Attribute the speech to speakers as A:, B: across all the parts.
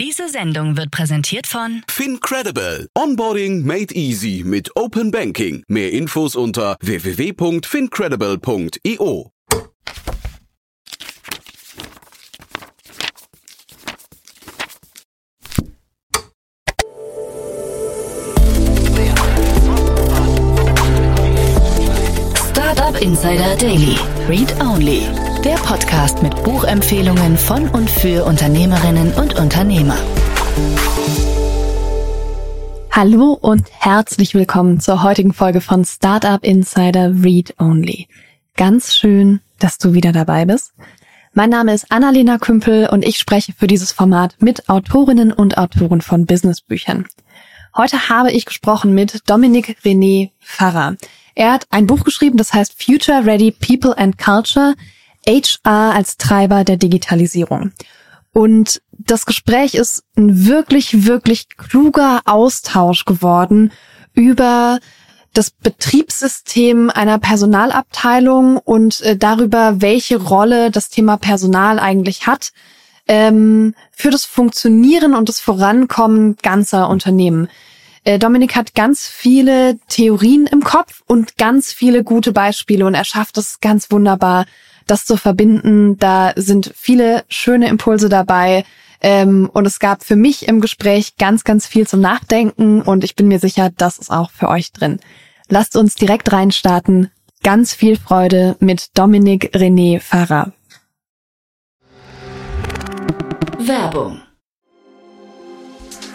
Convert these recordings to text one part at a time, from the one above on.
A: Diese Sendung wird präsentiert von
B: FinCredible. Onboarding made easy mit Open Banking. Mehr Infos unter www.fincredible.io.
A: Insider Daily. Read Only. Der Podcast mit Buchempfehlungen von und für Unternehmerinnen und Unternehmer.
C: Hallo und herzlich willkommen zur heutigen Folge von Startup Insider Read Only. Ganz schön, dass du wieder dabei bist. Mein Name ist Annalena Kümpel und ich spreche für dieses Format mit Autorinnen und Autoren von Businessbüchern. Heute habe ich gesprochen mit Dominik René Farrer. Er hat ein Buch geschrieben, das heißt Future Ready People and Culture, HR als Treiber der Digitalisierung. Und das Gespräch ist ein wirklich, wirklich kluger Austausch geworden über das Betriebssystem einer Personalabteilung und äh, darüber, welche Rolle das Thema Personal eigentlich hat ähm, für das Funktionieren und das Vorankommen ganzer Unternehmen. Äh, Dominik hat ganz viele Theorien im Kopf und ganz viele gute Beispiele und er schafft es ganz wunderbar, das zu verbinden. Da sind viele schöne Impulse dabei. Ähm, und es gab für mich im Gespräch ganz, ganz viel zum Nachdenken und ich bin mir sicher, das ist auch für euch drin. Lasst uns direkt reinstarten. Ganz viel Freude mit Dominik René Farrer.
A: Werbung.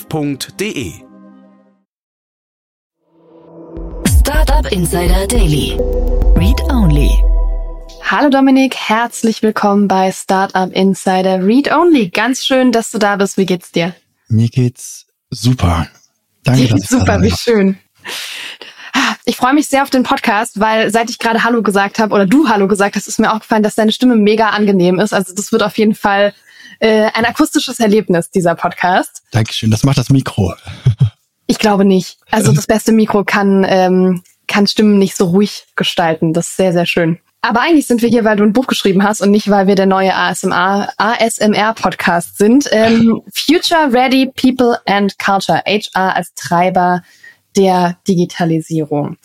B: www.startup.de.
A: Startup Insider Daily. Read Only.
C: Hallo Dominik, herzlich willkommen bei Startup Insider Read Only. Ganz schön, dass du da bist. Wie geht's dir?
D: Mir geht's super. Danke, dass ich
C: Super,
D: da
C: wie schön. Ich freue mich sehr auf den Podcast, weil seit ich gerade Hallo gesagt habe oder du Hallo gesagt hast, ist mir aufgefallen, dass deine Stimme mega angenehm ist. Also das wird auf jeden Fall äh, ein akustisches Erlebnis, dieser Podcast.
D: Dankeschön. Das macht das Mikro.
C: Ich glaube nicht. Also das beste Mikro kann, ähm, kann Stimmen nicht so ruhig gestalten. Das ist sehr, sehr schön. Aber eigentlich sind wir hier, weil du ein Buch geschrieben hast und nicht, weil wir der neue ASMR, ASMR-Podcast sind. Ähm, Future Ready People and Culture, HR als Treiber der Digitalisierung.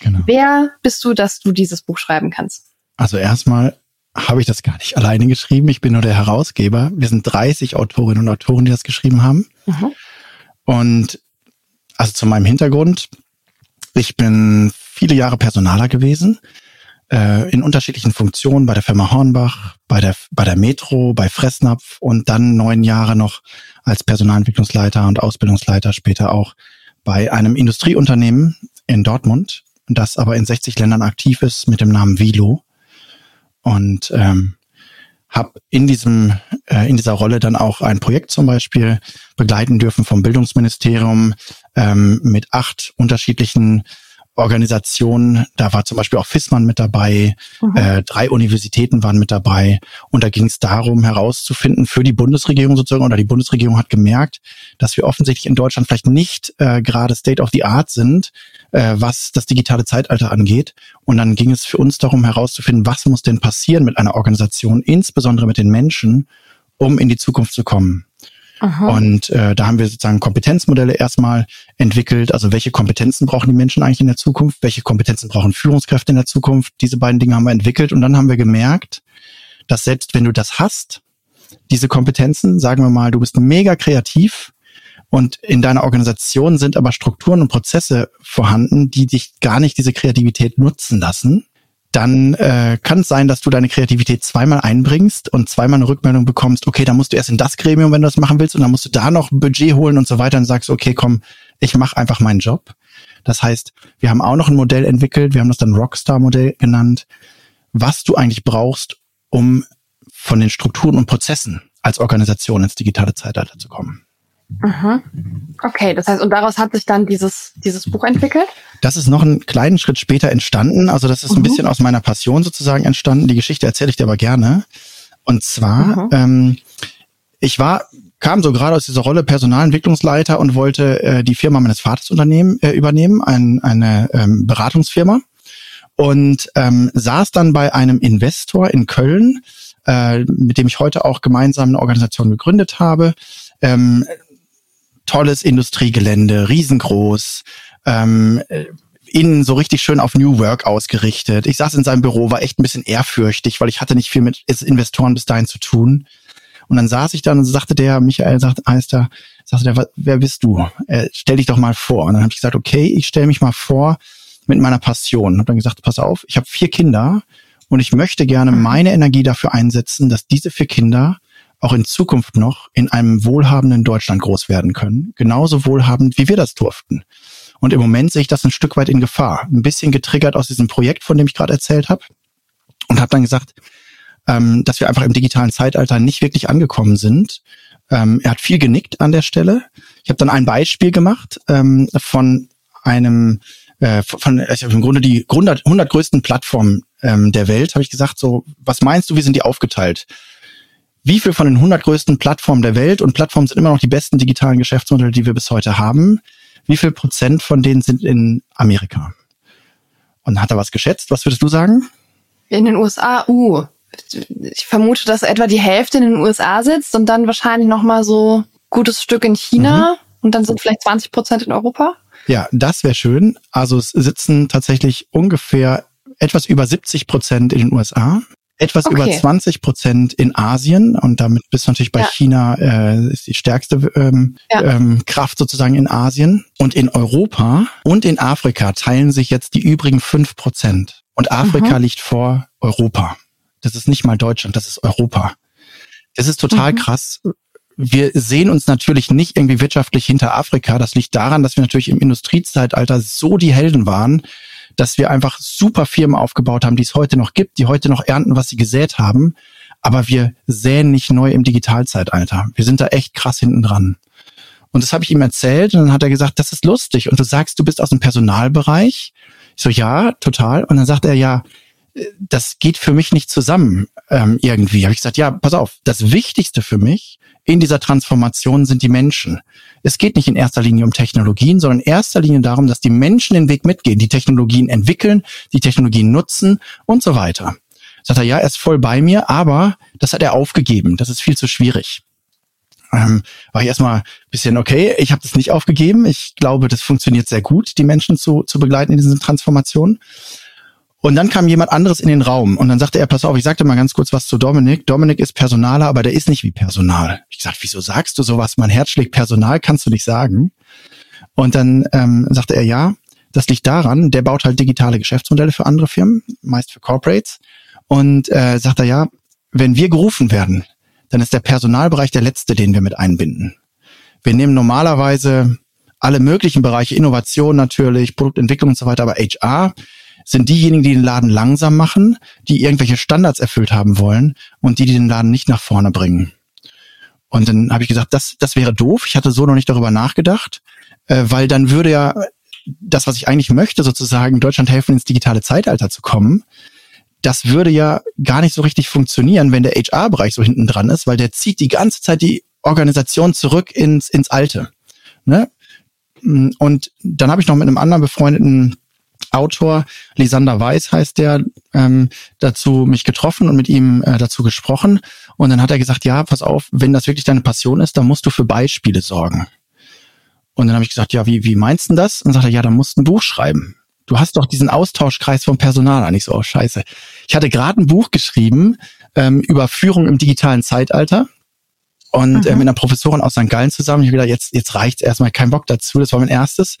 D: Genau.
C: Wer bist du, dass du dieses Buch schreiben kannst?
D: Also erstmal habe ich das gar nicht alleine geschrieben. Ich bin nur der Herausgeber. Wir sind 30 Autorinnen und Autoren, die das geschrieben haben.
C: Mhm.
D: Und also zu meinem Hintergrund. Ich bin viele Jahre Personaler gewesen, äh, in unterschiedlichen Funktionen bei der Firma Hornbach, bei der, bei der Metro, bei Fressnapf und dann neun Jahre noch als Personalentwicklungsleiter und Ausbildungsleiter, später auch bei einem Industrieunternehmen in Dortmund, das aber in 60 Ländern aktiv ist mit dem Namen Vilo. Und ähm, habe in diesem äh, in dieser Rolle dann auch ein Projekt zum Beispiel begleiten dürfen vom Bildungsministerium ähm, mit acht unterschiedlichen Organisationen. Da war zum Beispiel auch FISMAN mit dabei,
C: Mhm.
D: äh, drei Universitäten waren mit dabei und da ging es darum herauszufinden für die Bundesregierung sozusagen oder die Bundesregierung hat gemerkt, dass wir offensichtlich in Deutschland vielleicht nicht äh, gerade State of the Art sind, äh, was das digitale Zeitalter angeht. Und dann ging es für uns darum herauszufinden, was muss denn passieren mit einer Organisation, insbesondere mit den Menschen, um in die Zukunft zu kommen.
C: Aha.
D: Und äh, da haben wir sozusagen Kompetenzmodelle erstmal entwickelt. Also welche Kompetenzen brauchen die Menschen eigentlich in der Zukunft? Welche Kompetenzen brauchen Führungskräfte in der Zukunft? Diese beiden Dinge haben wir entwickelt. Und dann haben wir gemerkt, dass selbst wenn du das hast, diese Kompetenzen, sagen wir mal, du bist mega kreativ und in deiner Organisation sind aber Strukturen und Prozesse vorhanden, die dich gar nicht diese Kreativität nutzen lassen, dann äh, kann es sein, dass du deine Kreativität zweimal einbringst und zweimal eine Rückmeldung bekommst, okay, da musst du erst in das Gremium, wenn du das machen willst, und dann musst du da noch Budget holen und so weiter und sagst, okay, komm, ich mache einfach meinen Job. Das heißt, wir haben auch noch ein Modell entwickelt, wir haben das dann Rockstar-Modell genannt, was du eigentlich brauchst, um von den Strukturen und Prozessen als Organisation ins digitale Zeitalter zu kommen.
C: Mhm. Okay, das heißt, und daraus hat sich dann dieses, dieses Buch entwickelt?
D: Das ist noch einen kleinen Schritt später entstanden. Also das ist mhm. ein bisschen aus meiner Passion sozusagen entstanden. Die Geschichte erzähle ich dir aber gerne. Und zwar, mhm. ähm, ich war, kam so gerade aus dieser Rolle Personalentwicklungsleiter und wollte äh, die Firma meines Vaters unternehmen, äh, übernehmen, ein, eine ähm, Beratungsfirma. Und ähm, saß dann bei einem Investor in Köln, äh, mit dem ich heute auch gemeinsam eine Organisation gegründet habe. Ähm, tolles Industriegelände, riesengroß, ähm, innen so richtig schön auf New Work ausgerichtet. Ich saß in seinem Büro, war echt ein bisschen ehrfürchtig, weil ich hatte nicht viel mit Investoren bis dahin zu tun. Und dann saß ich da und sagte der, Michael sagt, Eister, sagte der, wer bist du? Äh, stell dich doch mal vor. Und dann habe ich gesagt, okay, ich stelle mich mal vor mit meiner Passion. Habe dann gesagt, pass auf, ich habe vier Kinder und ich möchte gerne meine Energie dafür einsetzen, dass diese vier Kinder auch in Zukunft noch in einem wohlhabenden Deutschland groß werden können. Genauso wohlhabend, wie wir das durften. Und im Moment sehe ich das ein Stück weit in Gefahr. Ein bisschen getriggert aus diesem Projekt, von dem ich gerade erzählt habe. Und habe dann gesagt, ähm, dass wir einfach im digitalen Zeitalter nicht wirklich angekommen sind. Ähm, er hat viel genickt an der Stelle. Ich habe dann ein Beispiel gemacht ähm, von einem äh, von also im Grunde die 100, 100 größten Plattformen ähm, der Welt, habe ich gesagt, so, was meinst du, wie sind die aufgeteilt? Wie viel von den 100 größten Plattformen der Welt, und Plattformen sind immer noch die besten digitalen Geschäftsmodelle, die wir bis heute haben, wie viel Prozent von denen sind in Amerika? Und hat er was geschätzt? Was würdest du sagen?
C: In den USA, uh, ich vermute, dass etwa die Hälfte in den USA sitzt und dann wahrscheinlich noch mal so gutes Stück in China mhm. und dann sind vielleicht 20 Prozent in Europa.
D: Ja, das wäre schön. Also es sitzen tatsächlich ungefähr etwas über 70 Prozent in den USA, etwas okay. über 20 Prozent in Asien und damit bist du natürlich bei ja. China äh, ist die stärkste ähm, ja. ähm, Kraft sozusagen in Asien und in Europa und in Afrika teilen sich jetzt die übrigen fünf Prozent und Afrika mhm. liegt vor Europa. Das ist nicht mal Deutschland, das ist Europa. Das ist total mhm. krass. Wir sehen uns natürlich nicht irgendwie wirtschaftlich hinter Afrika. Das liegt daran, dass wir natürlich im Industriezeitalter so die Helden waren, dass wir einfach super Firmen aufgebaut haben, die es heute noch gibt, die heute noch ernten, was sie gesät haben. Aber wir säen nicht neu im Digitalzeitalter. Wir sind da echt krass hinten dran. Und das habe ich ihm erzählt und dann hat er gesagt, das ist lustig. Und du sagst, du bist aus dem Personalbereich. Ich so, ja, total. Und dann sagt er, ja, das geht für mich nicht zusammen ähm, irgendwie. Habe ich gesagt, ja, pass auf, das Wichtigste für mich in dieser Transformation sind die Menschen. Es geht nicht in erster Linie um Technologien, sondern in erster Linie darum, dass die Menschen den Weg mitgehen, die Technologien entwickeln, die Technologien nutzen und so weiter. Sagt er, ja, er ist voll bei mir, aber das hat er aufgegeben. Das ist viel zu schwierig. Ähm, war ich erstmal bisschen, okay, ich habe das nicht aufgegeben. Ich glaube, das funktioniert sehr gut, die Menschen zu, zu begleiten in diesen Transformationen. Und dann kam jemand anderes in den Raum und dann sagte er, pass auf, ich sagte mal ganz kurz was zu Dominik. Dominik ist Personaler, aber der ist nicht wie Personal. Ich sagte, wieso sagst du sowas? Mein Herz schlägt Personal, kannst du nicht sagen. Und dann ähm, sagte er, ja, das liegt daran, der baut halt digitale Geschäftsmodelle für andere Firmen, meist für Corporates. Und äh, sagt er, ja, wenn wir gerufen werden, dann ist der Personalbereich der letzte, den wir mit einbinden. Wir nehmen normalerweise alle möglichen Bereiche, Innovation natürlich, Produktentwicklung und so weiter, aber HR sind diejenigen, die den Laden langsam machen, die irgendwelche Standards erfüllt haben wollen und die, die den Laden nicht nach vorne bringen. Und dann habe ich gesagt, das, das wäre doof. Ich hatte so noch nicht darüber nachgedacht, äh, weil dann würde ja das, was ich eigentlich möchte, sozusagen Deutschland helfen, ins digitale Zeitalter zu kommen, das würde ja gar nicht so richtig funktionieren, wenn der HR-Bereich so hinten dran ist, weil der zieht die ganze Zeit die Organisation zurück ins, ins Alte. Ne? Und dann habe ich noch mit einem anderen befreundeten Autor, Lisander Weiß heißt der, ähm, dazu mich getroffen und mit ihm äh, dazu gesprochen. Und dann hat er gesagt, ja, pass auf, wenn das wirklich deine Passion ist, dann musst du für Beispiele sorgen. Und dann habe ich gesagt, ja, wie, wie meinst du das? Und dann sagt er, ja, dann musst du ein Buch schreiben. Du hast doch diesen Austauschkreis vom Personal an. Ich so, oh, scheiße. Ich hatte gerade ein Buch geschrieben ähm, über Führung im digitalen Zeitalter und mhm. äh, mit einer Professorin aus St. Gallen zusammen. Ich habe gedacht, jetzt, jetzt reicht's erstmal, kein Bock dazu. Das war mein erstes.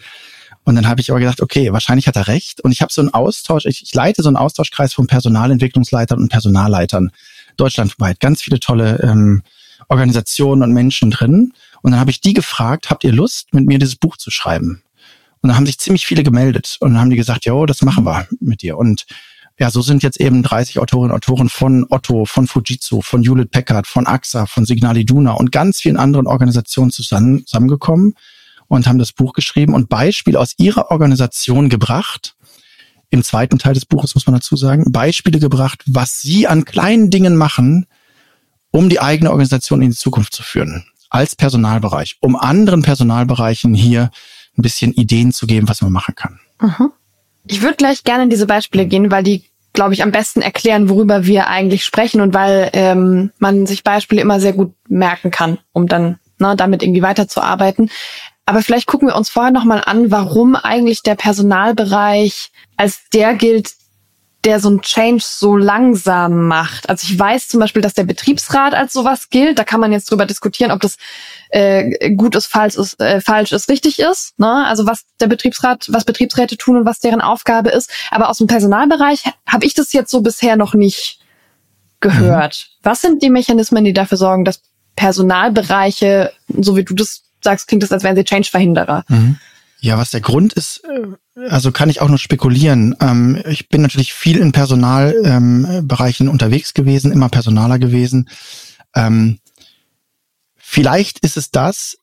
D: Und dann habe ich aber gedacht, okay, wahrscheinlich hat er recht. Und ich habe so einen Austausch, ich, ich leite so einen Austauschkreis von Personalentwicklungsleitern und Personalleitern deutschlandweit. Ganz viele tolle ähm, Organisationen und Menschen drin. Und dann habe ich die gefragt, habt ihr Lust, mit mir dieses Buch zu schreiben? Und dann haben sich ziemlich viele gemeldet und dann haben die gesagt, ja, das machen wir mit dir. Und ja, so sind jetzt eben 30 Autorinnen und Autoren von Otto, von Fujitsu, von Hewlett Packard, von AXA, von Signal Iduna und ganz vielen anderen Organisationen zusammen, zusammengekommen und haben das Buch geschrieben und Beispiele aus ihrer Organisation gebracht. Im zweiten Teil des Buches muss man dazu sagen, Beispiele gebracht, was sie an kleinen Dingen machen, um die eigene Organisation in die Zukunft zu führen. Als Personalbereich, um anderen Personalbereichen hier ein bisschen Ideen zu geben, was man machen kann.
C: Mhm. Ich würde gleich gerne in diese Beispiele gehen, weil die, glaube ich, am besten erklären, worüber wir eigentlich sprechen und weil ähm, man sich Beispiele immer sehr gut merken kann, um dann ne, damit irgendwie weiterzuarbeiten. Aber vielleicht gucken wir uns vorher nochmal an, warum eigentlich der Personalbereich als der gilt, der so ein Change so langsam macht. Also ich weiß zum Beispiel, dass der Betriebsrat als sowas gilt. Da kann man jetzt drüber diskutieren, ob das äh, gut ist, falsch ist, äh, falsch ist, richtig ist. Ne? Also was der Betriebsrat, was Betriebsräte tun und was deren Aufgabe ist. Aber aus dem Personalbereich habe ich das jetzt so bisher noch nicht gehört. Mhm. Was sind die Mechanismen, die dafür sorgen, dass Personalbereiche, so wie du das sagst, klingt das, als wären sie Change-Verhinderer?
D: Mhm. Ja, was der Grund ist, äh, also kann ich auch nur spekulieren. Ähm, ich bin natürlich viel in Personalbereichen ähm, unterwegs gewesen, immer Personaler gewesen. Ähm, vielleicht ist es das,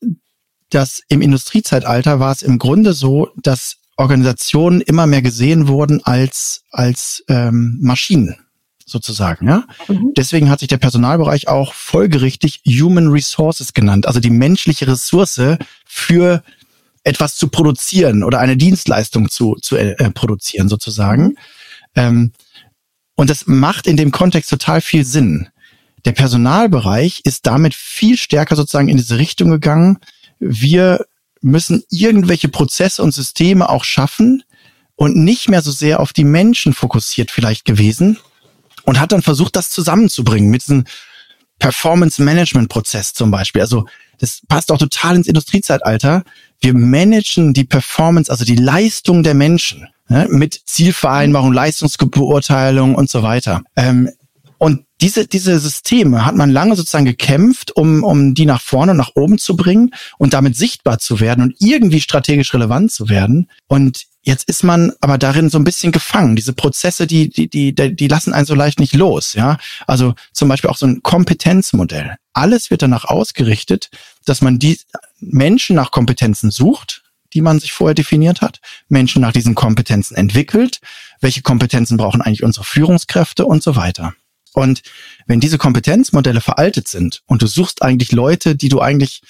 D: dass im Industriezeitalter war es im Grunde so, dass Organisationen immer mehr gesehen wurden als, als ähm, Maschinen sozusagen, ja. Mhm. Deswegen hat sich der Personalbereich auch folgerichtig Human Resources genannt, also die menschliche Ressource für etwas zu produzieren oder eine Dienstleistung zu, zu äh, produzieren sozusagen. Ähm, und das macht in dem Kontext total viel Sinn. Der Personalbereich ist damit viel stärker sozusagen in diese Richtung gegangen. Wir müssen irgendwelche Prozesse und Systeme auch schaffen und nicht mehr so sehr auf die Menschen fokussiert vielleicht gewesen und hat dann versucht, das zusammenzubringen mit diesem Performance Management Prozess zum Beispiel. Also das passt auch total ins Industriezeitalter. Wir managen die Performance, also die Leistung der Menschen ne, mit Zielvereinbarung, Leistungsbeurteilung und so weiter. Ähm, und diese, diese Systeme hat man lange sozusagen gekämpft, um, um die nach vorne und nach oben zu bringen und damit sichtbar zu werden und irgendwie strategisch relevant zu werden. Und jetzt ist man aber darin so ein bisschen gefangen. Diese Prozesse, die, die, die, die lassen einen so leicht nicht los. Ja, also zum Beispiel auch so ein Kompetenzmodell. Alles wird danach ausgerichtet, dass man die Menschen nach Kompetenzen sucht, die man sich vorher definiert hat, Menschen nach diesen Kompetenzen entwickelt, welche Kompetenzen brauchen eigentlich unsere Führungskräfte und so weiter. Und wenn diese Kompetenzmodelle veraltet sind und du suchst eigentlich Leute, die du eigentlich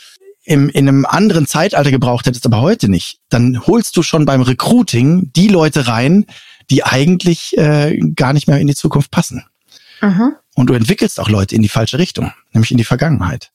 D: im, in einem anderen Zeitalter gebraucht hättest, aber heute nicht, dann holst du schon beim Recruiting die Leute rein, die eigentlich äh, gar nicht mehr in die Zukunft passen. Mhm. Und du entwickelst auch Leute in die falsche Richtung, nämlich in die Vergangenheit.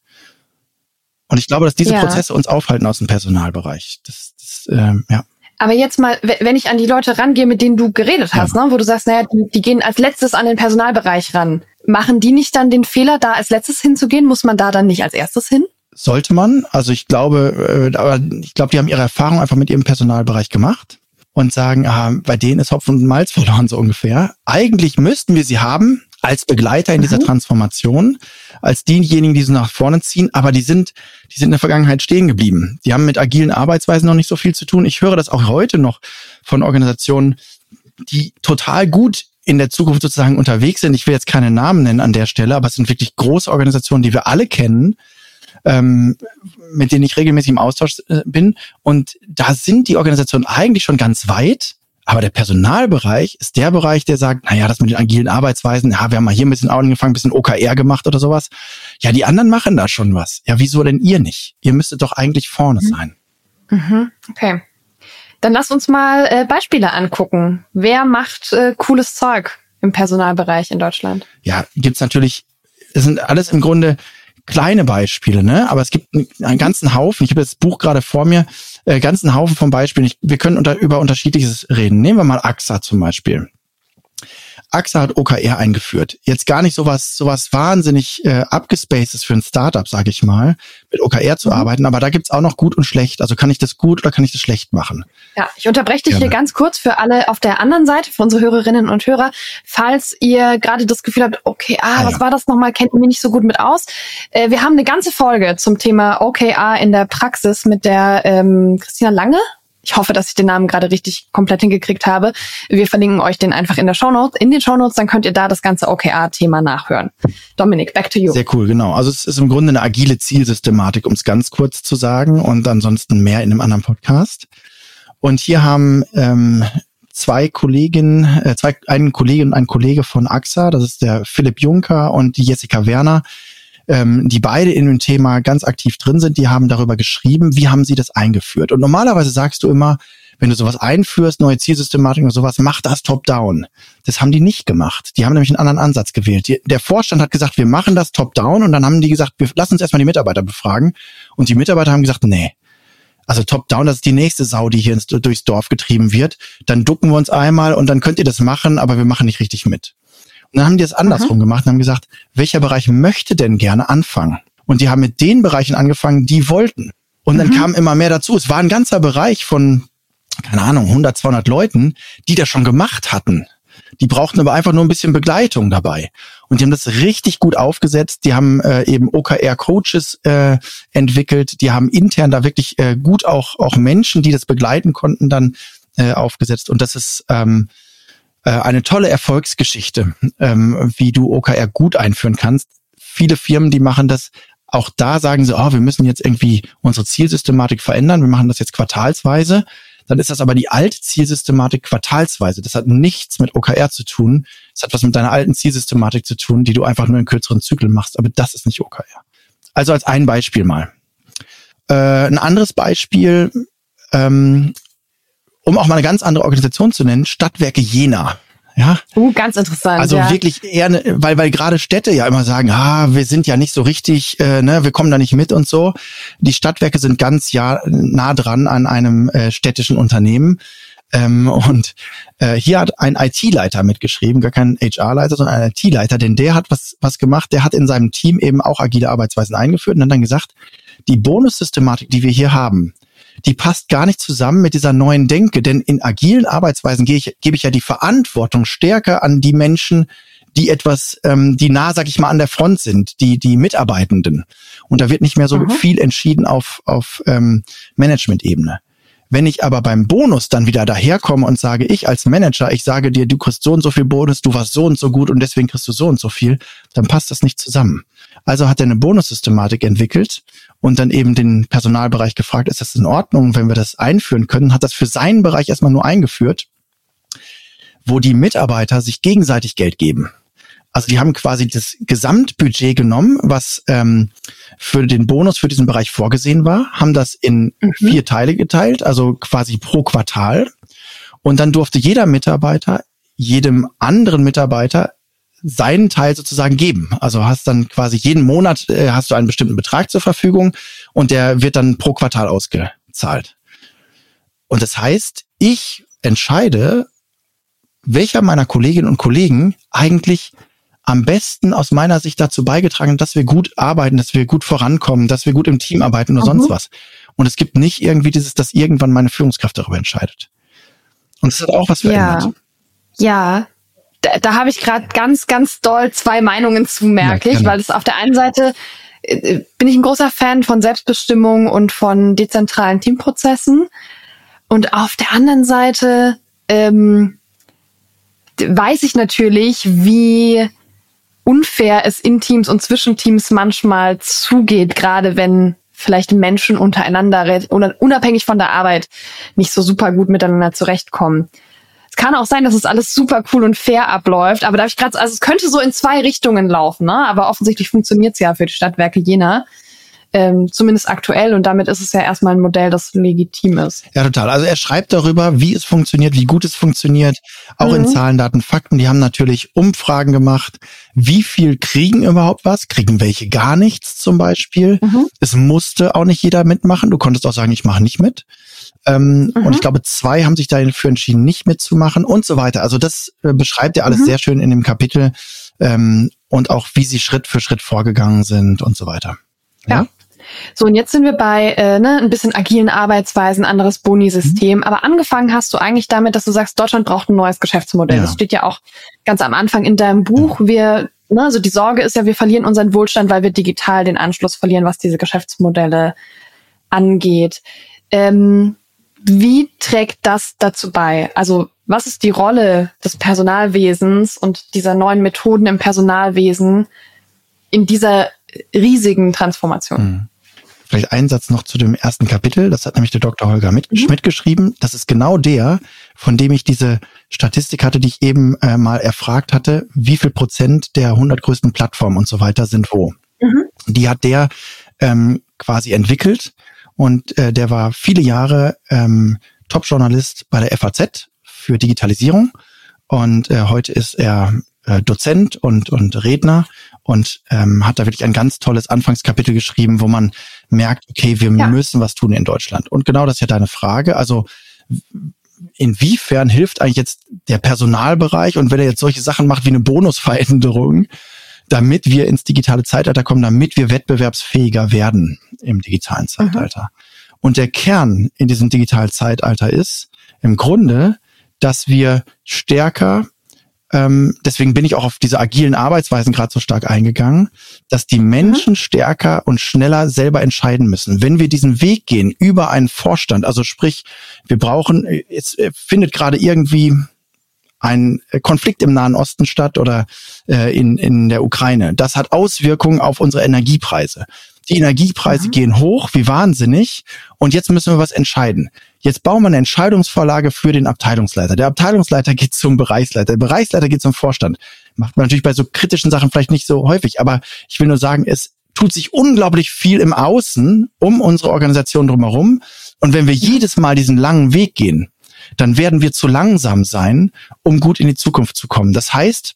D: Und ich glaube, dass diese ja. Prozesse uns aufhalten aus dem Personalbereich. Das, das äh, ja.
C: Aber jetzt mal, wenn ich an die Leute rangehe, mit denen du geredet hast, ja. ne, wo du sagst, naja, die, die gehen als letztes an den Personalbereich ran. Machen die nicht dann den Fehler, da als letztes hinzugehen? Muss man da dann nicht als erstes hin?
D: Sollte man. Also ich glaube, äh, aber ich glaube, die haben ihre Erfahrung einfach mit ihrem Personalbereich gemacht und sagen, ah, bei denen ist Hopfen und Malz verloren so ungefähr. Eigentlich müssten wir sie haben, als Begleiter in dieser mhm. Transformation, als diejenigen, die sie nach vorne ziehen, aber die sind, die sind in der Vergangenheit stehen geblieben. Die haben mit agilen Arbeitsweisen noch nicht so viel zu tun. Ich höre das auch heute noch von Organisationen, die total gut in der Zukunft sozusagen unterwegs sind. Ich will jetzt keine Namen nennen an der Stelle, aber es sind wirklich große Organisationen, die wir alle kennen, ähm, mit denen ich regelmäßig im Austausch äh, bin. Und da sind die Organisationen eigentlich schon ganz weit. Aber der Personalbereich ist der Bereich, der sagt, naja, das mit den agilen Arbeitsweisen, ja, wir haben mal hier ein bisschen angefangen, ein bisschen OKR gemacht oder sowas. Ja, die anderen machen da schon was. Ja, wieso denn ihr nicht? Ihr müsstet doch eigentlich vorne mhm. sein.
C: Mhm. Okay. Dann lass uns mal äh, Beispiele angucken. Wer macht äh, cooles Zeug im Personalbereich in Deutschland?
D: Ja, gibt's natürlich, das sind alles im Grunde kleine Beispiele, ne? Aber es gibt einen ganzen Haufen. Ich habe das Buch gerade vor mir, äh, ganzen Haufen von Beispielen. Ich, wir können unter, über unterschiedliches reden. Nehmen wir mal AXA zum Beispiel. AXA hat OKR eingeführt. Jetzt gar nicht sowas, sowas wahnsinnig äh, abgespacedes für ein Startup, sage ich mal, mit OKR zu mhm. arbeiten, aber da gibt's auch noch gut und schlecht. Also kann ich das gut oder kann ich das schlecht machen?
C: Ja, ich unterbreche dich Gerne. hier ganz kurz für alle auf der anderen Seite, für unsere Hörerinnen und Hörer. Falls ihr gerade das Gefühl habt, okay, ah, ah was ja. war das nochmal, kennt mich nicht so gut mit aus. Äh, wir haben eine ganze Folge zum Thema OKR in der Praxis mit der ähm, Christina Lange Ich hoffe, dass ich den Namen gerade richtig komplett hingekriegt habe. Wir verlinken euch den einfach in der Show in den Show Notes, dann könnt ihr da das ganze OKR-Thema nachhören. Dominik, back to you.
D: Sehr cool, genau. Also es ist im Grunde eine agile Zielsystematik, um es ganz kurz zu sagen und ansonsten mehr in einem anderen Podcast. Und hier haben ähm, zwei Kolleginnen, äh, zwei, einen Kollegen und ein Kollege von AXA, das ist der Philipp Juncker und die Jessica Werner, ähm, die beide in dem Thema ganz aktiv drin sind, die haben darüber geschrieben, wie haben sie das eingeführt. Und normalerweise sagst du immer, wenn du sowas einführst, neue Zielsystematik und sowas, mach das top-down. Das haben die nicht gemacht. Die haben nämlich einen anderen Ansatz gewählt. Die, der Vorstand hat gesagt, wir machen das top-down und dann haben die gesagt, wir lassen uns erstmal die Mitarbeiter befragen. Und die Mitarbeiter haben gesagt, nee, also top-down, das ist die nächste Sau, die hier ins, durchs Dorf getrieben wird. Dann ducken wir uns einmal und dann könnt ihr das machen, aber wir machen nicht richtig mit. Und dann haben die es andersrum mhm. gemacht und haben gesagt, welcher Bereich möchte denn gerne anfangen? Und die haben mit den Bereichen angefangen, die wollten. Und dann mhm. kam immer mehr dazu. Es war ein ganzer Bereich von, keine Ahnung, 100, 200 Leuten, die das schon gemacht hatten. Die brauchten aber einfach nur ein bisschen Begleitung dabei. Und die haben das richtig gut aufgesetzt. Die haben äh, eben OKR-Coaches äh, entwickelt. Die haben intern da wirklich äh, gut auch, auch Menschen, die das begleiten konnten, dann äh, aufgesetzt. Und das ist ähm, äh, eine tolle Erfolgsgeschichte, ähm, wie du OKR gut einführen kannst. Viele Firmen, die machen das auch da sagen sie, oh, wir müssen jetzt irgendwie unsere Zielsystematik verändern. Wir machen das jetzt quartalsweise dann ist das aber die alte Zielsystematik quartalsweise. Das hat nichts mit OKR zu tun. Das hat was mit deiner alten Zielsystematik zu tun, die du einfach nur in kürzeren Zyklen machst. Aber das ist nicht OKR. Also als ein Beispiel mal. Äh, ein anderes Beispiel, ähm, um auch mal eine ganz andere Organisation zu nennen, Stadtwerke Jena. Ja.
C: Uh, ganz interessant.
D: Also
C: ja.
D: wirklich eher, ne, weil, weil gerade Städte ja immer sagen, ah, wir sind ja nicht so richtig, äh, ne, wir kommen da nicht mit und so. Die Stadtwerke sind ganz ja nah dran an einem äh, städtischen Unternehmen. Ähm, und äh, hier hat ein IT-Leiter mitgeschrieben, gar kein HR-Leiter, sondern ein IT-Leiter, denn der hat was, was gemacht, der hat in seinem Team eben auch agile Arbeitsweisen eingeführt und hat dann gesagt, die Bonussystematik, die wir hier haben, die passt gar nicht zusammen mit dieser neuen Denke. Denn in agilen Arbeitsweisen gebe ich, gebe ich ja die Verantwortung stärker an die Menschen, die etwas, ähm, die nah, sag ich mal, an der Front sind, die, die Mitarbeitenden. Und da wird nicht mehr so mhm. viel entschieden auf, auf ähm, Management-Ebene. Wenn ich aber beim Bonus dann wieder daherkomme und sage, ich als Manager, ich sage dir, du kriegst so und so viel Bonus, du warst so und so gut und deswegen kriegst du so und so viel, dann passt das nicht zusammen. Also hat er eine Bonussystematik entwickelt und dann eben den Personalbereich gefragt, ist das in Ordnung, wenn wir das einführen können, hat das für seinen Bereich erstmal nur eingeführt, wo die Mitarbeiter sich gegenseitig Geld geben. Also die haben quasi das Gesamtbudget genommen, was ähm, für den Bonus für diesen Bereich vorgesehen war, haben das in mhm. vier Teile geteilt, also quasi pro Quartal. Und dann durfte jeder Mitarbeiter jedem anderen Mitarbeiter seinen Teil sozusagen geben. Also hast dann quasi jeden Monat äh, hast du einen bestimmten Betrag zur Verfügung und der wird dann pro Quartal ausgezahlt. Und das heißt, ich entscheide, welcher meiner Kolleginnen und Kollegen eigentlich am besten aus meiner Sicht dazu beigetragen, dass wir gut arbeiten, dass wir gut vorankommen, dass wir gut im Team arbeiten oder mhm. sonst was. Und es gibt nicht irgendwie dieses, dass irgendwann meine Führungskraft darüber entscheidet. Und es hat auch was verändert.
C: Ja, ja da, da habe ich gerade ganz, ganz doll zwei Meinungen zu, merke ich, weil es auf der einen Seite äh, bin ich ein großer Fan von Selbstbestimmung und von dezentralen Teamprozessen. Und auf der anderen Seite ähm, weiß ich natürlich, wie unfair es in Teams und zwischen Teams manchmal zugeht, gerade wenn vielleicht Menschen untereinander oder unabhängig von der Arbeit nicht so super gut miteinander zurechtkommen. Es kann auch sein, dass es alles super cool und fair abläuft, aber da ich gerade, also es könnte so in zwei Richtungen laufen, ne? Aber offensichtlich funktioniert es ja für die Stadtwerke Jena ähm, zumindest aktuell. Und damit ist es ja erstmal ein Modell, das legitim ist.
D: Ja, total. Also er schreibt darüber, wie es funktioniert, wie gut es funktioniert, auch mhm. in Zahlen, Daten, Fakten. Die haben natürlich Umfragen gemacht. Wie viel kriegen überhaupt was? Kriegen welche gar nichts zum Beispiel? Mhm. Es musste auch nicht jeder mitmachen. Du konntest auch sagen, ich mache nicht mit. Ähm, mhm. Und ich glaube, zwei haben sich dafür entschieden, nicht mitzumachen und so weiter. Also das äh, beschreibt er alles mhm. sehr schön in dem Kapitel ähm, und auch, wie sie Schritt für Schritt vorgegangen sind und so weiter.
C: ja? ja. So, und jetzt sind wir bei äh, ne, ein bisschen agilen Arbeitsweisen, anderes Boni-System. Mhm. Aber angefangen hast du eigentlich damit, dass du sagst, Deutschland braucht ein neues Geschäftsmodell. Ja. Das steht ja auch ganz am Anfang in deinem Buch. Ja. Wir, ne, also die Sorge ist ja, wir verlieren unseren Wohlstand, weil wir digital den Anschluss verlieren, was diese Geschäftsmodelle angeht. Ähm, wie trägt das dazu bei? Also was ist die Rolle des Personalwesens und dieser neuen Methoden im Personalwesen in dieser riesigen Transformation?
D: Mhm. Vielleicht ein Satz noch zu dem ersten Kapitel. Das hat nämlich der Dr. Holger mit, mhm. Schmidt geschrieben. Das ist genau der, von dem ich diese Statistik hatte, die ich eben äh, mal erfragt hatte. Wie viel Prozent der 100 größten Plattformen und so weiter sind wo? Mhm. Die hat der ähm, quasi entwickelt und äh, der war viele Jahre ähm, Top-Journalist bei der FAZ für Digitalisierung und äh, heute ist er äh, Dozent und, und Redner und ähm, hat da wirklich ein ganz tolles Anfangskapitel geschrieben, wo man merkt, okay, wir ja. müssen was tun in Deutschland. Und genau das ist ja deine Frage. Also inwiefern hilft eigentlich jetzt der Personalbereich und wenn er jetzt solche Sachen macht wie eine Bonusveränderung, damit wir ins digitale Zeitalter kommen, damit wir wettbewerbsfähiger werden im digitalen mhm. Zeitalter. Mhm. Und der Kern in diesem digitalen Zeitalter ist im Grunde, dass wir stärker ähm, deswegen bin ich auch auf diese agilen Arbeitsweisen gerade so stark eingegangen, dass die Menschen mhm. stärker und schneller selber entscheiden müssen. Wenn wir diesen Weg gehen über einen Vorstand, also sprich, wir brauchen, es findet gerade irgendwie ein Konflikt im Nahen Osten statt oder äh, in, in der Ukraine. Das hat Auswirkungen auf unsere Energiepreise. Die Energiepreise mhm. gehen hoch, wie wahnsinnig. Und jetzt müssen wir was entscheiden. Jetzt bauen wir eine Entscheidungsvorlage für den Abteilungsleiter. Der Abteilungsleiter geht zum Bereichsleiter. Der Bereichsleiter geht zum Vorstand. Macht man natürlich bei so kritischen Sachen vielleicht nicht so häufig. Aber ich will nur sagen, es tut sich unglaublich viel im Außen um unsere Organisation drumherum. Und wenn wir jedes Mal diesen langen Weg gehen, dann werden wir zu langsam sein, um gut in die Zukunft zu kommen. Das heißt,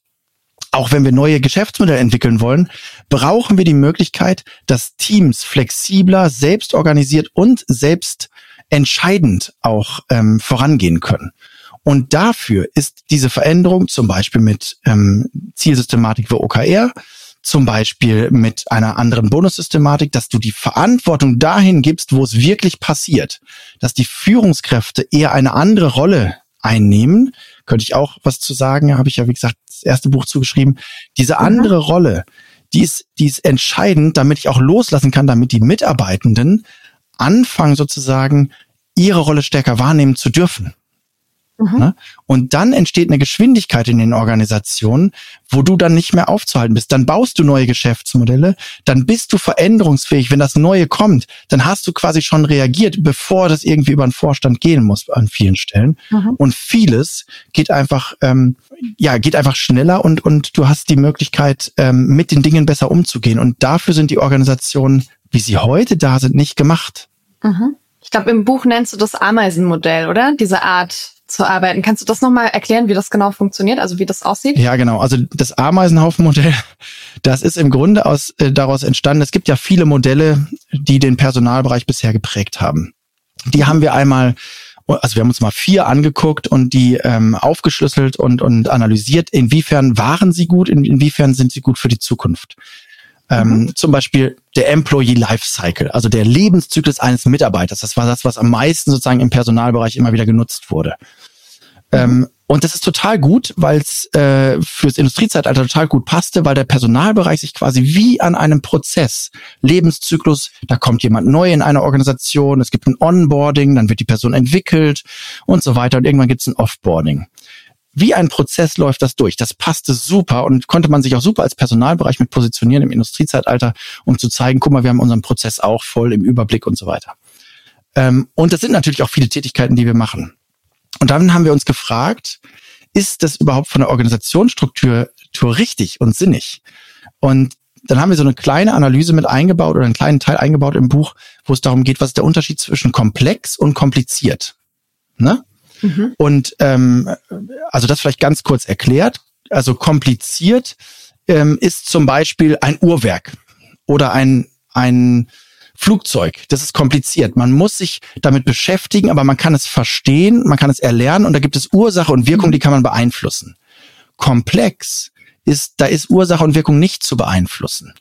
D: auch wenn wir neue Geschäftsmodelle entwickeln wollen, brauchen wir die Möglichkeit, dass Teams flexibler, selbst organisiert und selbst entscheidend auch ähm, vorangehen können. Und dafür ist diese Veränderung zum Beispiel mit ähm, Zielsystematik für OKR, zum Beispiel mit einer anderen Bonussystematik, dass du die Verantwortung dahin gibst, wo es wirklich passiert, dass die Führungskräfte eher eine andere Rolle einnehmen. Könnte ich auch was zu sagen, habe ich ja, wie gesagt, das erste Buch zugeschrieben. Diese mhm. andere mhm. Rolle, die ist, die ist entscheidend, damit ich auch loslassen kann, damit die Mitarbeitenden anfangen sozusagen ihre Rolle stärker wahrnehmen zu dürfen. Mhm. Ne? Und dann entsteht eine Geschwindigkeit in den Organisationen, wo du dann nicht mehr aufzuhalten bist. Dann baust du neue Geschäftsmodelle, dann bist du veränderungsfähig. Wenn das Neue kommt, dann hast du quasi schon reagiert, bevor das irgendwie über den Vorstand gehen muss an vielen Stellen. Mhm. Und vieles geht einfach, ähm, ja, geht einfach schneller und, und du hast die Möglichkeit, ähm, mit den Dingen besser umzugehen. Und dafür sind die Organisationen, wie sie heute da sind, nicht gemacht.
C: Mhm. Ich glaube, im Buch nennst du das Ameisenmodell, oder? Diese Art zu arbeiten. Kannst du das nochmal erklären, wie das genau funktioniert, also wie das aussieht?
D: Ja, genau. Also das Ameisenhaufenmodell, das ist im Grunde aus, äh, daraus entstanden. Es gibt ja viele Modelle, die den Personalbereich bisher geprägt haben. Die haben wir einmal also wir haben uns mal vier angeguckt und die ähm, aufgeschlüsselt und, und analysiert, inwiefern waren sie gut, in, inwiefern sind sie gut für die Zukunft. Ähm, mhm. Zum Beispiel der Employee Lifecycle, also der Lebenszyklus eines Mitarbeiters. Das war das, was am meisten sozusagen im Personalbereich immer wieder genutzt wurde. Ähm, und das ist total gut, weil es äh, fürs Industriezeitalter total gut passte, weil der Personalbereich sich quasi wie an einem Prozess, Lebenszyklus, da kommt jemand neu in eine Organisation, es gibt ein Onboarding, dann wird die Person entwickelt und so weiter und irgendwann gibt es ein Offboarding wie ein Prozess läuft das durch. Das passte super und konnte man sich auch super als Personalbereich mit positionieren im Industriezeitalter, um zu zeigen, guck mal, wir haben unseren Prozess auch voll im Überblick und so weiter. Ähm, und das sind natürlich auch viele Tätigkeiten, die wir machen. Und dann haben wir uns gefragt, ist das überhaupt von der Organisationsstruktur richtig und sinnig? Und dann haben wir so eine kleine Analyse mit eingebaut oder einen kleinen Teil eingebaut im Buch, wo es darum geht, was ist der Unterschied zwischen komplex und kompliziert. Ne? Mhm. Und ähm, also das vielleicht ganz kurz erklärt. Also kompliziert ähm, ist zum Beispiel ein Uhrwerk oder ein, ein Flugzeug. Das ist kompliziert. Man muss sich damit beschäftigen, aber man kann es verstehen, man kann es erlernen und da gibt es Ursache und Wirkung, mhm. die kann man beeinflussen. Komplex ist, da ist Ursache und Wirkung nicht zu beeinflussen.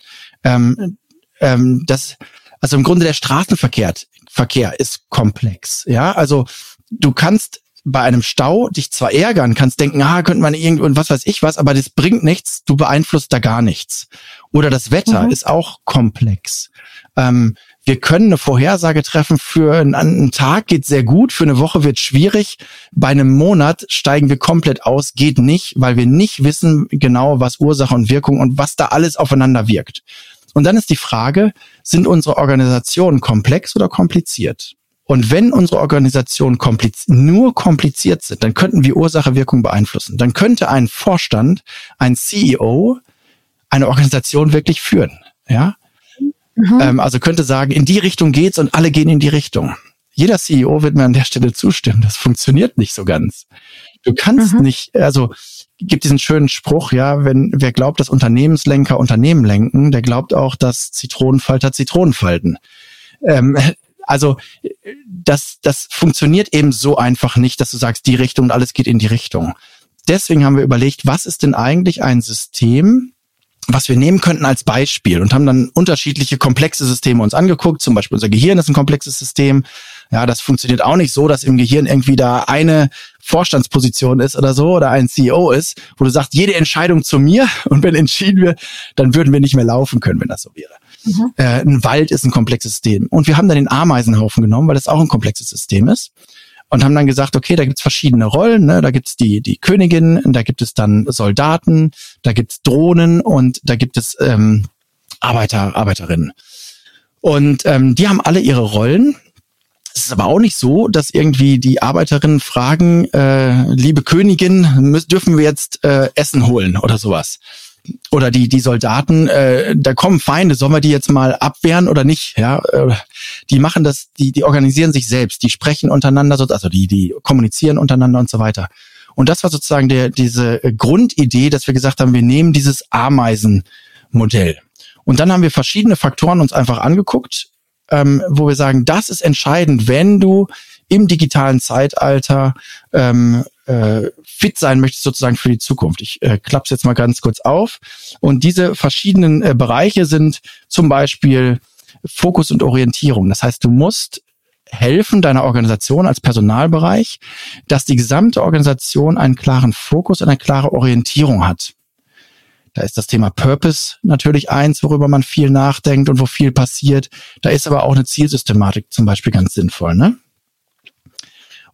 D: Ähm, ähm, das, also im Grunde der Straßenverkehr Verkehr ist komplex. Ja, also du kannst bei einem Stau dich zwar ärgern, kannst denken, ah, könnte man irgendwo und was weiß ich was, aber das bringt nichts, du beeinflusst da gar nichts. Oder das Wetter mhm. ist auch komplex. Ähm, wir können eine Vorhersage treffen für einen, einen Tag geht sehr gut, für eine Woche wird schwierig. Bei einem Monat steigen wir komplett aus, geht nicht, weil wir nicht wissen genau, was Ursache und Wirkung und was da alles aufeinander wirkt. Und dann ist die Frage, sind unsere Organisationen komplex oder kompliziert? Und wenn unsere Organisationen kompliz nur kompliziert sind, dann könnten wir Ursache-Wirkung beeinflussen. Dann könnte ein Vorstand, ein CEO eine Organisation wirklich führen. Ja, mhm. ähm, also könnte sagen, in die Richtung geht's und alle gehen in die Richtung. Jeder CEO wird mir an der Stelle zustimmen. Das funktioniert nicht so ganz. Du kannst mhm. nicht, also gibt diesen schönen Spruch, ja, wenn wer glaubt, dass Unternehmenslenker Unternehmen lenken, der glaubt auch, dass Zitronenfalter Zitronen falten. Ähm, also das, das funktioniert eben so einfach nicht, dass du sagst, die Richtung und alles geht in die Richtung. Deswegen haben wir überlegt, was ist denn eigentlich ein System, was wir nehmen könnten als Beispiel und haben dann unterschiedliche komplexe Systeme uns angeguckt. Zum Beispiel unser Gehirn ist ein komplexes System. Ja, das funktioniert auch nicht so, dass im Gehirn irgendwie da eine Vorstandsposition ist oder so oder ein CEO ist, wo du sagst, jede Entscheidung zu mir und wenn entschieden wird, dann würden wir nicht mehr laufen können, wenn das so wäre. Mhm. Äh, ein Wald ist ein komplexes System. Und wir haben dann den Ameisenhaufen genommen, weil das auch ein komplexes System ist. Und haben dann gesagt, okay, da gibt's verschiedene Rollen, ne? da gibt's die, die Königin, da gibt es dann Soldaten, da gibt's Drohnen und da gibt es ähm, Arbeiter, Arbeiterinnen. Und ähm, die haben alle ihre Rollen. Es ist aber auch nicht so, dass irgendwie die Arbeiterinnen fragen, äh, liebe Königin, dürfen wir jetzt äh, Essen holen oder sowas oder die die Soldaten, äh, da kommen Feinde, sollen wir die jetzt mal abwehren oder nicht? Ja, äh, die machen das, die die organisieren sich selbst, die sprechen untereinander, also die die kommunizieren untereinander und so weiter. Und das war sozusagen der diese Grundidee, dass wir gesagt haben, wir nehmen dieses Ameisenmodell. Und dann haben wir verschiedene Faktoren uns einfach angeguckt, ähm, wo wir sagen, das ist entscheidend, wenn du im digitalen Zeitalter ähm, äh, fit sein möchtest sozusagen für die Zukunft. Ich äh, klapp's jetzt mal ganz kurz auf. Und diese verschiedenen äh, Bereiche sind zum Beispiel Fokus und Orientierung. Das heißt, du musst helfen deiner Organisation als Personalbereich, dass die gesamte Organisation einen klaren Fokus und eine klare Orientierung hat. Da ist das Thema Purpose natürlich eins, worüber man viel nachdenkt und wo viel passiert. Da ist aber auch eine Zielsystematik zum Beispiel ganz sinnvoll. Ne?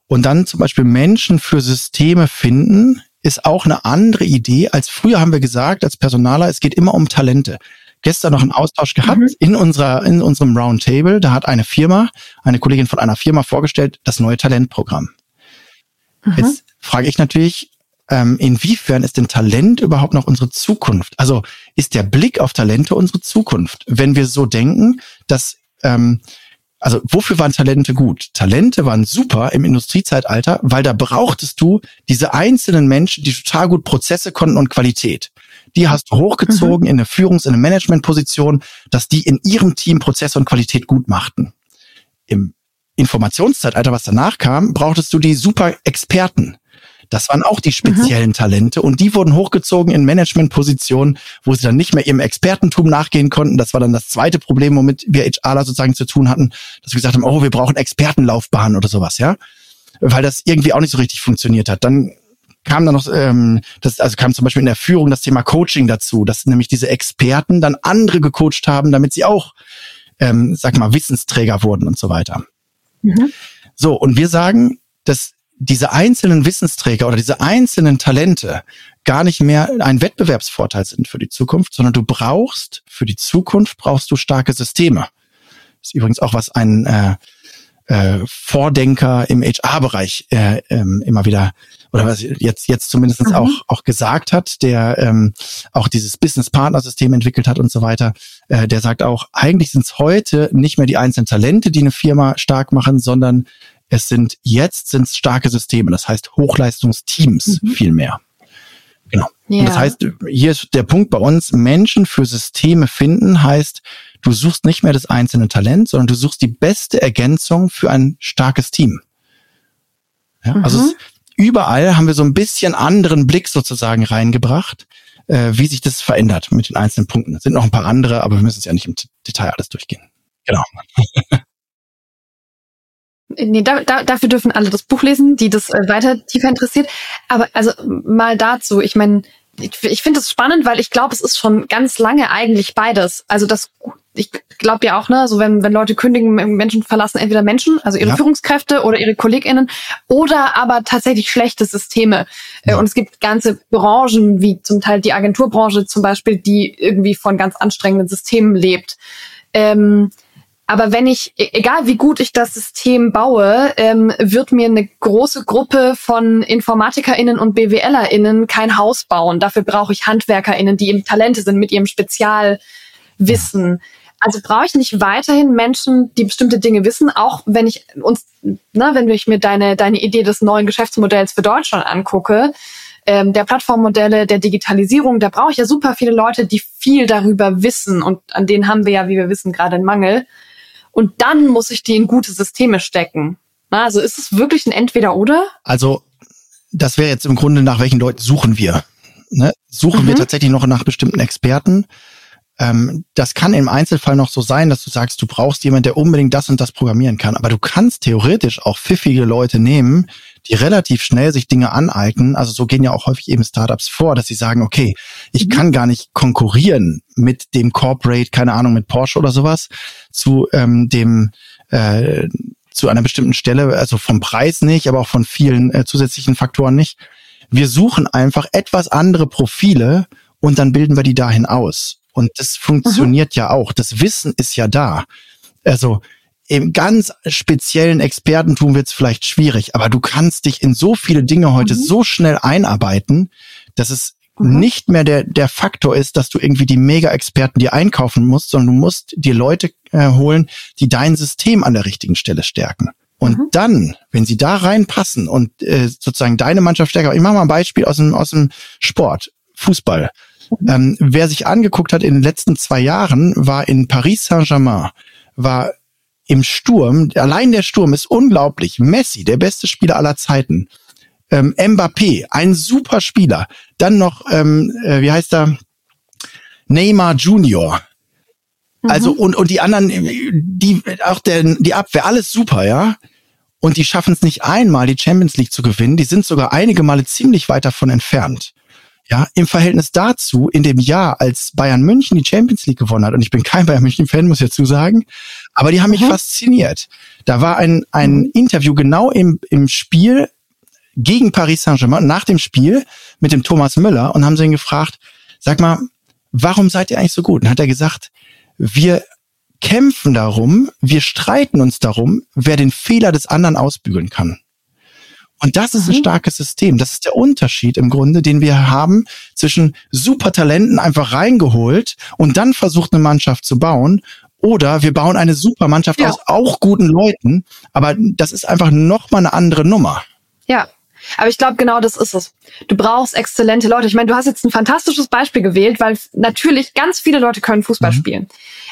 D: Und dann zum Beispiel Menschen für Systeme finden, ist auch eine andere Idee als früher haben wir gesagt als Personaler, es geht immer um Talente. Gestern noch einen Austausch gehabt mhm. in unserer, in unserem Roundtable. Da hat eine Firma, eine Kollegin von einer Firma vorgestellt, das neue Talentprogramm. Mhm. Jetzt frage ich natürlich, ähm, inwiefern ist denn Talent überhaupt noch unsere Zukunft? Also ist der Blick auf Talente unsere Zukunft? Wenn wir so denken, dass ähm, also wofür waren Talente gut? Talente waren super im Industriezeitalter, weil da brauchtest du diese einzelnen Menschen, die total gut Prozesse konnten und Qualität. Die hast du hochgezogen mhm. in eine Führungs-, in eine Managementposition, dass die in ihrem Team Prozesse und Qualität gut machten. Im Informationszeitalter, was danach kam, brauchtest du die super Experten, das waren auch die speziellen mhm. Talente und die wurden hochgezogen in Managementpositionen, wo sie dann nicht mehr ihrem Expertentum nachgehen konnten. Das war dann das zweite Problem, womit wir HRler sozusagen zu tun hatten, dass wir gesagt haben, oh, wir brauchen Expertenlaufbahnen oder sowas, ja, weil das irgendwie auch nicht so richtig funktioniert hat. Dann kam dann noch, ähm, das, also kam zum Beispiel in der Führung das Thema Coaching dazu, dass nämlich diese Experten dann andere gecoacht haben, damit sie auch, ähm, sag mal, Wissensträger wurden und so weiter. Mhm. So, und wir sagen, dass diese einzelnen Wissensträger oder diese einzelnen Talente gar nicht mehr ein Wettbewerbsvorteil sind für die Zukunft, sondern du brauchst für die Zukunft brauchst du starke Systeme. Das ist übrigens auch was ein äh, äh, Vordenker im HR-Bereich äh, ähm, immer wieder oder was jetzt jetzt zumindest mhm. auch auch gesagt hat, der ähm, auch dieses Business Partner System entwickelt hat und so weiter. Äh, der sagt auch, eigentlich sind es heute nicht mehr die einzelnen Talente, die eine Firma stark machen, sondern es sind jetzt sind starke Systeme, das heißt Hochleistungsteams mhm. viel mehr. Genau. Ja. Und das heißt, hier ist der Punkt bei uns, Menschen für Systeme finden heißt, du suchst nicht mehr das einzelne Talent, sondern du suchst die beste Ergänzung für ein starkes Team. Ja, mhm. Also es, überall haben wir so ein bisschen anderen Blick sozusagen reingebracht, äh, wie sich das verändert mit den einzelnen Punkten. Es sind noch ein paar andere, aber wir müssen es ja nicht im Detail alles durchgehen. Genau.
C: Nee, da, da, dafür dürfen alle das Buch lesen, die das äh, weiter tiefer interessiert. Aber also mal dazu, ich meine, ich, ich finde es spannend, weil ich glaube, es ist schon ganz lange eigentlich beides. Also das, ich glaube ja auch, ne, so wenn, wenn Leute kündigen, Menschen verlassen entweder Menschen, also ihre ja. Führungskräfte oder ihre KollegInnen, oder aber tatsächlich schlechte Systeme. Äh, ja. Und es gibt ganze Branchen, wie zum Teil die Agenturbranche zum Beispiel, die irgendwie von ganz anstrengenden Systemen lebt. Ähm, aber wenn ich, e-, egal wie gut ich das System baue, ähm, wird mir eine große Gruppe von InformatikerInnen und BWLerInnen kein Haus bauen. Dafür brauche ich HandwerkerInnen, die eben Talente sind mit ihrem Spezialwissen. Also brauche ich nicht weiterhin Menschen, die bestimmte Dinge wissen, auch wenn ich uns, ne, wenn ich mir deine, deine Idee des neuen Geschäftsmodells für Deutschland angucke, ähm, der Plattformmodelle, der Digitalisierung, da brauche ich ja super viele Leute, die viel darüber wissen und an denen haben wir ja, wie wir wissen, gerade einen Mangel und dann muss ich die in gute Systeme stecken. Also ist es wirklich ein Entweder-Oder?
D: Also das wäre jetzt im Grunde, nach welchen Leuten suchen wir? Ne? Suchen mhm. wir tatsächlich noch nach bestimmten Experten? Ähm, das kann im Einzelfall noch so sein, dass du sagst, du brauchst jemanden, der unbedingt das und das programmieren kann. Aber du kannst theoretisch auch pfiffige Leute nehmen, die relativ schnell sich Dinge aneignen. Also so gehen ja auch häufig eben Startups vor, dass sie sagen, okay, ich mhm. kann gar nicht konkurrieren mit dem Corporate, keine Ahnung, mit Porsche oder sowas, zu ähm, dem äh, zu einer bestimmten Stelle, also vom Preis nicht, aber auch von vielen äh, zusätzlichen Faktoren nicht. Wir suchen einfach etwas andere Profile und dann bilden wir die dahin aus. Und das funktioniert mhm. ja auch. Das Wissen ist ja da. Also im ganz speziellen Expertentum wird es vielleicht schwierig, aber du kannst dich in so viele Dinge heute mhm. so schnell einarbeiten, dass es mhm. nicht mehr der, der Faktor ist, dass du irgendwie die Mega-Experten dir einkaufen musst, sondern du musst dir Leute äh, holen, die dein System an der richtigen Stelle stärken. Und mhm. dann, wenn sie da reinpassen und äh, sozusagen deine Mannschaft stärker, ich mache mal ein Beispiel aus dem, aus dem Sport, Fußball. Mhm. Ähm, wer sich angeguckt hat in den letzten zwei Jahren, war in Paris Saint-Germain, war im Sturm, allein der Sturm ist unglaublich. Messi, der beste Spieler aller Zeiten. Ähm, Mbappé, ein super Spieler. Dann noch, ähm, äh, wie heißt er? Neymar Junior. Mhm. Also und und die anderen, die auch der die Abwehr, alles super, ja. Und die schaffen es nicht einmal, die Champions League zu gewinnen. Die sind sogar einige Male ziemlich weit davon entfernt. Ja, im Verhältnis dazu, in dem Jahr, als Bayern München die Champions League gewonnen hat, und ich bin kein Bayern München-Fan, muss ich dazu sagen, aber die haben mich mhm. fasziniert. Da war ein, ein mhm. Interview genau im, im Spiel gegen Paris Saint-Germain, nach dem Spiel mit dem Thomas Müller und haben sie ihn gefragt, sag mal, warum seid ihr eigentlich so gut? Und hat er gesagt, wir kämpfen darum, wir streiten uns darum, wer den Fehler des anderen ausbügeln kann. Und das ist ein mhm. starkes System. Das ist der Unterschied im Grunde, den wir haben zwischen Supertalenten einfach reingeholt und dann versucht eine Mannschaft zu bauen oder wir bauen eine Supermannschaft ja. aus auch guten Leuten, aber das ist einfach nochmal eine andere Nummer.
C: Ja, aber ich glaube, genau das ist es. Du brauchst exzellente Leute. Ich meine, du hast jetzt ein fantastisches Beispiel gewählt, weil natürlich ganz viele Leute können Fußball mhm. spielen.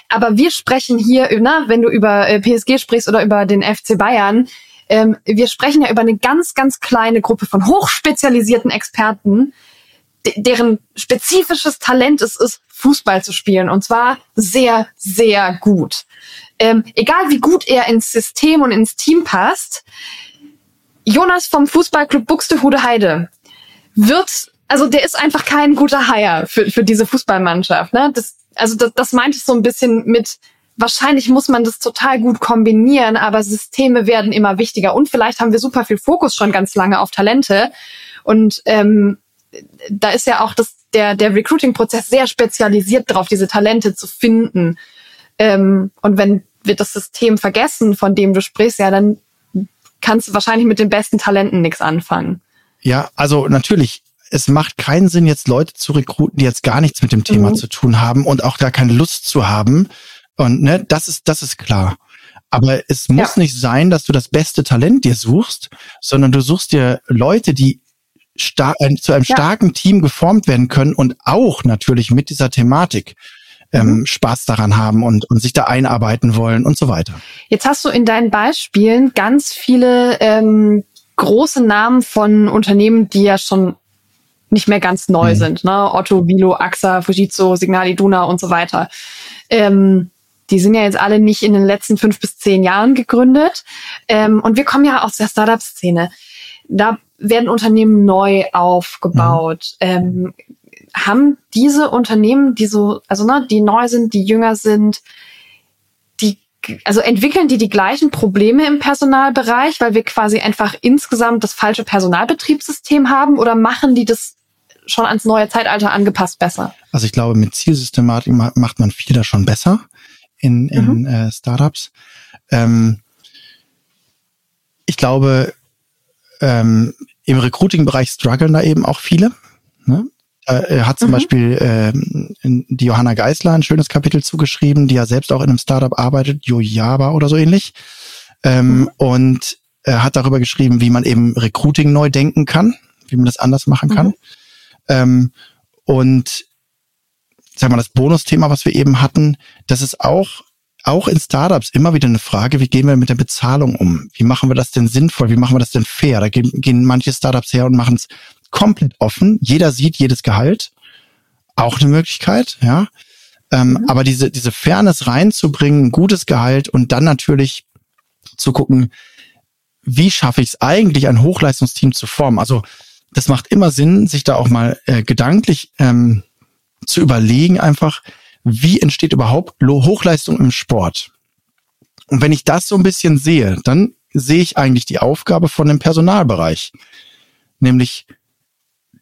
C: Aber wir sprechen hier, na, wenn du über äh, PSG sprichst oder über den FC Bayern, ähm, wir sprechen ja über eine ganz, ganz kleine Gruppe von hochspezialisierten Experten, deren spezifisches Talent es ist, Fußball zu spielen. Und zwar sehr, sehr gut. Ähm, egal wie gut er ins System und ins Team passt, Jonas vom Fußballclub Buxtehude Heide wird, also der ist einfach kein guter Hire für, für diese Fußballmannschaft. Ne? Das, also das, das meinte ich so ein bisschen mit, wahrscheinlich muss man das total gut kombinieren, aber Systeme werden immer wichtiger. Und vielleicht haben wir super viel Fokus schon ganz lange auf Talente. Und ähm, da ist ja auch das, der, der Recruiting-Prozess sehr spezialisiert darauf, diese Talente zu finden. Ähm, und wenn wir das System vergessen, von dem du sprichst, ja, dann kannst du wahrscheinlich mit den besten Talenten nichts anfangen.
D: Ja, also natürlich, es macht keinen Sinn, jetzt Leute zu rekruten, die jetzt gar nichts mit dem Thema mhm. zu tun haben und auch gar keine Lust zu haben. Und ne, das ist, das ist klar. Aber es muss ja. nicht sein, dass du das beste Talent dir suchst, sondern du suchst dir Leute, die äh, zu einem ja. starken Team geformt werden können und auch natürlich mit dieser Thematik ähm, mhm. Spaß daran haben und, und sich da einarbeiten wollen und so weiter.
C: Jetzt hast du in deinen Beispielen ganz viele ähm, große Namen von Unternehmen, die ja schon nicht mehr ganz neu mhm. sind. Ne? Otto, Vilo, AXA, Fujitsu, Signal Iduna und so weiter. Ähm, die sind ja jetzt alle nicht in den letzten fünf bis zehn Jahren gegründet. Ähm, und wir kommen ja aus der Startup-Szene. Da werden Unternehmen neu aufgebaut. Mhm. Ähm, haben diese Unternehmen, die so, also ne, die neu sind, die jünger sind, die, also entwickeln die die gleichen Probleme im Personalbereich, weil wir quasi einfach insgesamt das falsche Personalbetriebssystem haben, oder machen die das schon ans neue Zeitalter angepasst besser?
D: Also ich glaube, mit Zielsystematik macht man viel da schon besser in, in mhm. äh, Startups. Ähm, ich glaube, ähm, im Recruiting-Bereich strugglen da eben auch viele. Ne? Äh, hat zum mhm. Beispiel äh, die Johanna Geisler ein schönes Kapitel zugeschrieben, die ja selbst auch in einem Startup arbeitet, Yojaba oder so ähnlich. Ähm, mhm. Und er hat darüber geschrieben, wie man eben Recruiting neu denken kann, wie man das anders machen kann. Mhm. Ähm, und sag mal, das Bonusthema, was wir eben hatten, das ist auch auch in Startups immer wieder eine Frage, wie gehen wir mit der Bezahlung um? Wie machen wir das denn sinnvoll? Wie machen wir das denn fair? Da gehen, gehen manche Startups her und machen es komplett offen. Jeder sieht jedes Gehalt. Auch eine Möglichkeit, ja. Ähm, mhm. Aber diese, diese Fairness reinzubringen, gutes Gehalt und dann natürlich zu gucken, wie schaffe ich es eigentlich, ein Hochleistungsteam zu formen? Also das macht immer Sinn, sich da auch mal äh, gedanklich ähm, zu überlegen, einfach, wie entsteht überhaupt Hochleistung im Sport? Und wenn ich das so ein bisschen sehe, dann sehe ich eigentlich die Aufgabe von dem Personalbereich, nämlich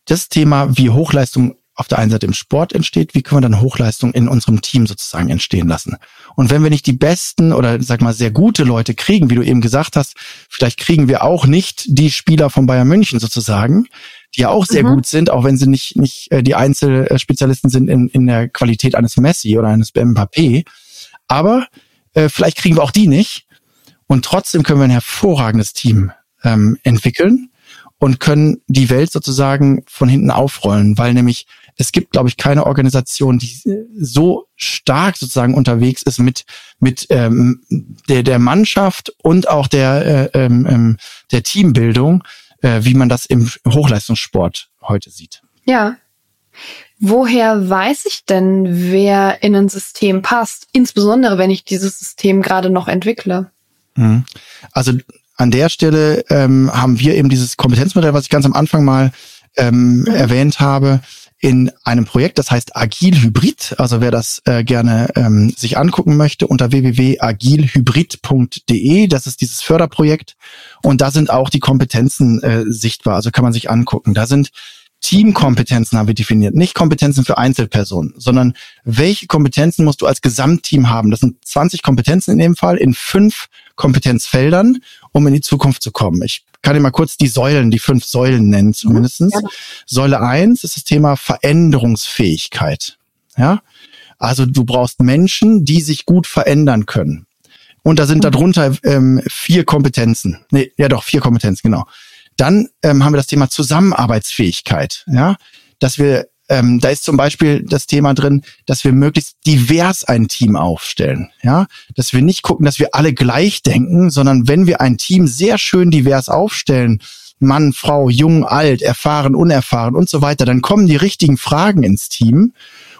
D: das Thema, wie Hochleistung auf der einen Seite im Sport entsteht, wie können wir dann Hochleistung in unserem Team sozusagen entstehen lassen? Und wenn wir nicht die besten oder sag mal sehr gute Leute kriegen, wie du eben gesagt hast, vielleicht kriegen wir auch nicht die Spieler von Bayern München sozusagen, die ja auch sehr mhm. gut sind, auch wenn sie nicht nicht äh, die Einzelspezialisten sind in, in der Qualität eines Messi oder eines Mbappé. Aber äh, vielleicht kriegen wir auch die nicht. Und trotzdem können wir ein hervorragendes Team ähm, entwickeln und können die Welt sozusagen von hinten aufrollen, weil nämlich es gibt, glaube ich, keine Organisation, die so stark sozusagen unterwegs ist mit mit ähm, der der Mannschaft und auch der äh, ähm, ähm der Teambildung, äh, wie man das im Hochleistungssport heute sieht.
C: Ja. Woher weiß ich denn, wer in ein System passt? Insbesondere, wenn ich dieses System gerade noch entwickle.
D: Mhm. Also an der Stelle ähm, haben wir eben dieses Kompetenzmodell, was ich ganz am Anfang mal ähm, mhm. erwähnt habe, in einem Projekt, das heißt Agil Hybrid. Also wer das äh, gerne ähm, sich angucken möchte, unter www.agilhybrid.de, das ist dieses Förderprojekt. Und da sind auch die Kompetenzen äh, sichtbar. Also kann man sich angucken. Da sind Teamkompetenzen haben wir definiert, nicht Kompetenzen für Einzelpersonen, sondern welche Kompetenzen musst du als Gesamtteam haben? Das sind 20 Kompetenzen in dem Fall in fünf Kompetenzfeldern, um in die Zukunft zu kommen. Ich kann dir mal kurz die Säulen, die fünf Säulen nennen zumindestens. Ja. Säule eins ist das Thema Veränderungsfähigkeit. Ja, also du brauchst Menschen, die sich gut verändern können. Und da sind mhm. darunter ähm, vier Kompetenzen. Nee, ja doch, vier Kompetenzen, genau. Dann ähm, haben wir das Thema Zusammenarbeitsfähigkeit. Ja, dass wir ähm, da ist zum Beispiel das Thema drin, dass wir möglichst divers ein Team aufstellen. Ja, dass wir nicht gucken, dass wir alle gleich denken, sondern wenn wir ein Team sehr schön divers aufstellen, Mann, Frau, jung, alt, erfahren, unerfahren und so weiter, dann kommen die richtigen Fragen ins Team.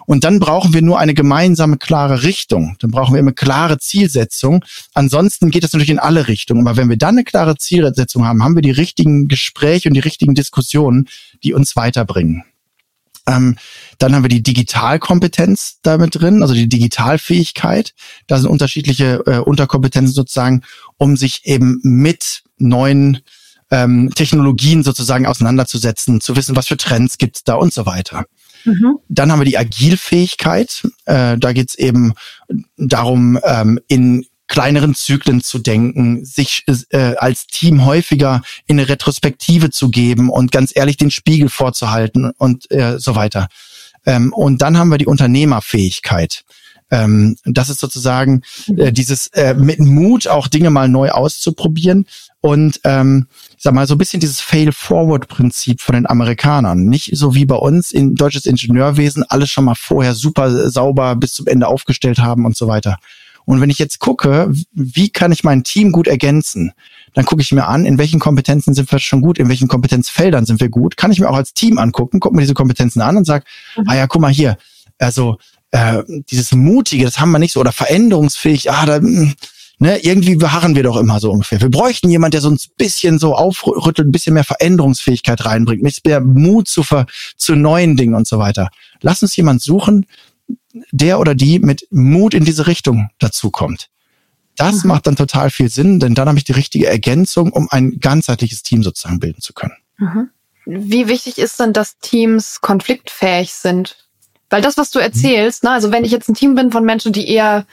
D: Und dann brauchen wir nur eine gemeinsame, klare Richtung. Dann brauchen wir immer klare Zielsetzung. Ansonsten geht das natürlich in alle Richtungen. Aber wenn wir dann eine klare Zielsetzung haben, haben wir die richtigen Gespräche und die richtigen Diskussionen, die uns weiterbringen. Ähm, dann haben wir die Digitalkompetenz damit drin, also die Digitalfähigkeit. Da sind unterschiedliche äh, Unterkompetenzen sozusagen, um sich eben mit neuen ähm, Technologien sozusagen auseinanderzusetzen, zu wissen, was für Trends gibt's da und so weiter. Mhm. Dann haben wir die Agilfähigkeit. Äh, da geht's eben darum, ähm, in kleineren Zyklen zu denken, sich äh, als Team häufiger in eine Retrospektive zu geben und ganz ehrlich den Spiegel vorzuhalten und äh, so weiter. Ähm, und dann haben wir die Unternehmerfähigkeit. Ähm, das ist sozusagen äh, dieses äh, mit Mut auch Dinge mal neu auszuprobieren und ähm, ich sag mal so ein bisschen dieses Fail-Forward-Prinzip von den Amerikanern. Nicht so wie bei uns in deutsches Ingenieurwesen alles schon mal vorher super sauber bis zum Ende aufgestellt haben und so weiter. Und wenn ich jetzt gucke, wie kann ich mein Team gut ergänzen, dann gucke ich mir an, in welchen Kompetenzen sind wir schon gut, in welchen Kompetenzfeldern sind wir gut. Kann ich mir auch als Team angucken, gucke mir diese Kompetenzen an und sage, mhm. ah ja, guck mal hier, also äh, dieses Mutige, das haben wir nicht so, oder veränderungsfähig, ah, da, hm, ne, irgendwie beharren wir doch immer so ungefähr. Wir bräuchten jemand, der so ein bisschen so aufrüttelt, ein bisschen mehr Veränderungsfähigkeit reinbringt, ein bisschen mehr Mut zu, ver, zu neuen Dingen und so weiter. Lass uns jemand suchen, der oder die mit Mut in diese Richtung dazukommt. Das mhm. macht dann total viel Sinn, denn dann habe ich die richtige Ergänzung, um ein ganzheitliches Team sozusagen bilden zu können.
C: Mhm. Wie wichtig ist denn, dass Teams konfliktfähig sind? Weil das, was du erzählst, mhm. ne, also wenn ich jetzt ein Team bin von Menschen, die eher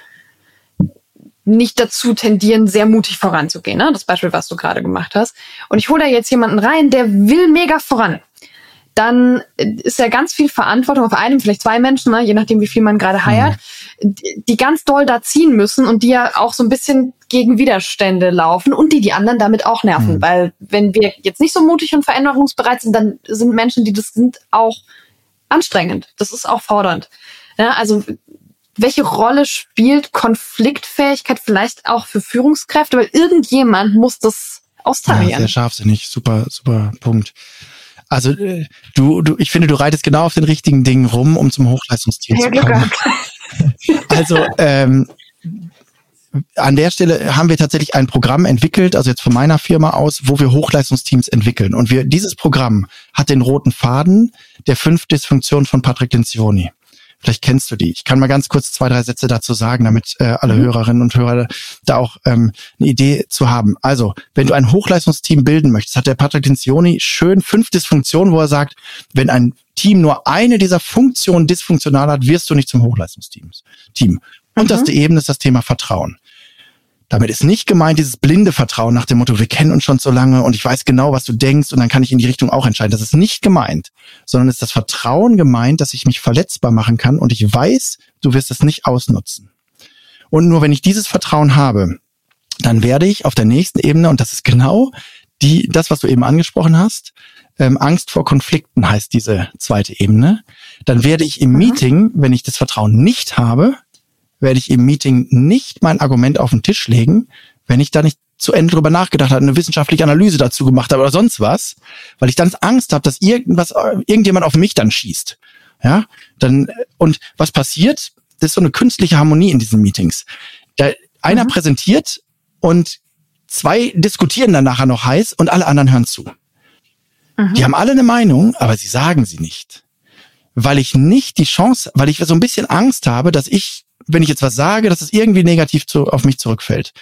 C: nicht dazu tendieren, sehr mutig voranzugehen, ne? das Beispiel, was du gerade gemacht hast, und ich hole da jetzt jemanden rein, der will mega voran, dann ist ja ganz viel Verantwortung auf einem, vielleicht zwei Menschen, ne, je nachdem, wie viel man gerade heiert, mhm. die ganz doll da ziehen müssen und die ja auch so ein bisschen gegen Widerstände laufen und die die anderen damit auch nerven. Mhm. Weil wenn wir jetzt nicht so mutig und veränderungsbereit sind, dann sind Menschen, die das sind, auch anstrengend. Das ist auch fordernd. Ja, also welche Rolle spielt Konfliktfähigkeit vielleicht auch für Führungskräfte? Weil irgendjemand muss das austarieren.
D: Ja, sehr scharfsinnig. Super, super Punkt. Also äh, du, du, ich finde, du reitest genau auf den richtigen Dingen rum, um zum Hochleistungsteam ja, zu kommen. also ähm, an der Stelle haben wir tatsächlich ein Programm entwickelt, also jetzt von meiner Firma aus, wo wir Hochleistungsteams entwickeln. Und wir, dieses Programm hat den roten Faden der fünf Dysfunktionen von Patrick Lencioni. Vielleicht kennst du die. Ich kann mal ganz kurz zwei, drei Sätze dazu sagen, damit äh, alle mhm. Hörerinnen und Hörer da auch ähm, eine Idee zu haben. Also, wenn du ein Hochleistungsteam bilden möchtest, hat der Patrick Lencioni schön fünf Dysfunktionen, wo er sagt, wenn ein Team nur eine dieser Funktionen dysfunktional hat, wirst du nicht zum Hochleistungsteam. Team. Und mhm. das die Ebene ist das Thema Vertrauen. Damit ist nicht gemeint dieses blinde Vertrauen nach dem Motto, wir kennen uns schon so lange und ich weiß genau, was du denkst und dann kann ich in die Richtung auch entscheiden. Das ist nicht gemeint, sondern ist das Vertrauen gemeint, dass ich mich verletzbar machen kann und ich weiß, du wirst es nicht ausnutzen. Und nur wenn ich dieses Vertrauen habe, dann werde ich auf der nächsten Ebene, und das ist genau die, das, was du eben angesprochen hast, ähm, Angst vor Konflikten heißt diese zweite Ebene, dann werde ich im mhm. Meeting, wenn ich das Vertrauen nicht habe, werde ich im Meeting nicht mein Argument auf den Tisch legen, wenn ich da nicht zu Ende drüber nachgedacht habe, eine wissenschaftliche Analyse dazu gemacht habe oder sonst was, weil ich dann Angst habe, dass irgendwas, irgendjemand auf mich dann schießt. Ja, dann, und was passiert? Das ist so eine künstliche Harmonie in diesen Meetings. Da, einer mhm. präsentiert und zwei diskutieren dann nachher noch heiß und alle anderen hören zu. Mhm. Die haben alle eine Meinung, aber sie sagen sie nicht. Weil ich nicht die Chance, weil ich so ein bisschen Angst habe, dass ich wenn ich jetzt was sage, dass es irgendwie negativ zu, auf mich zurückfällt.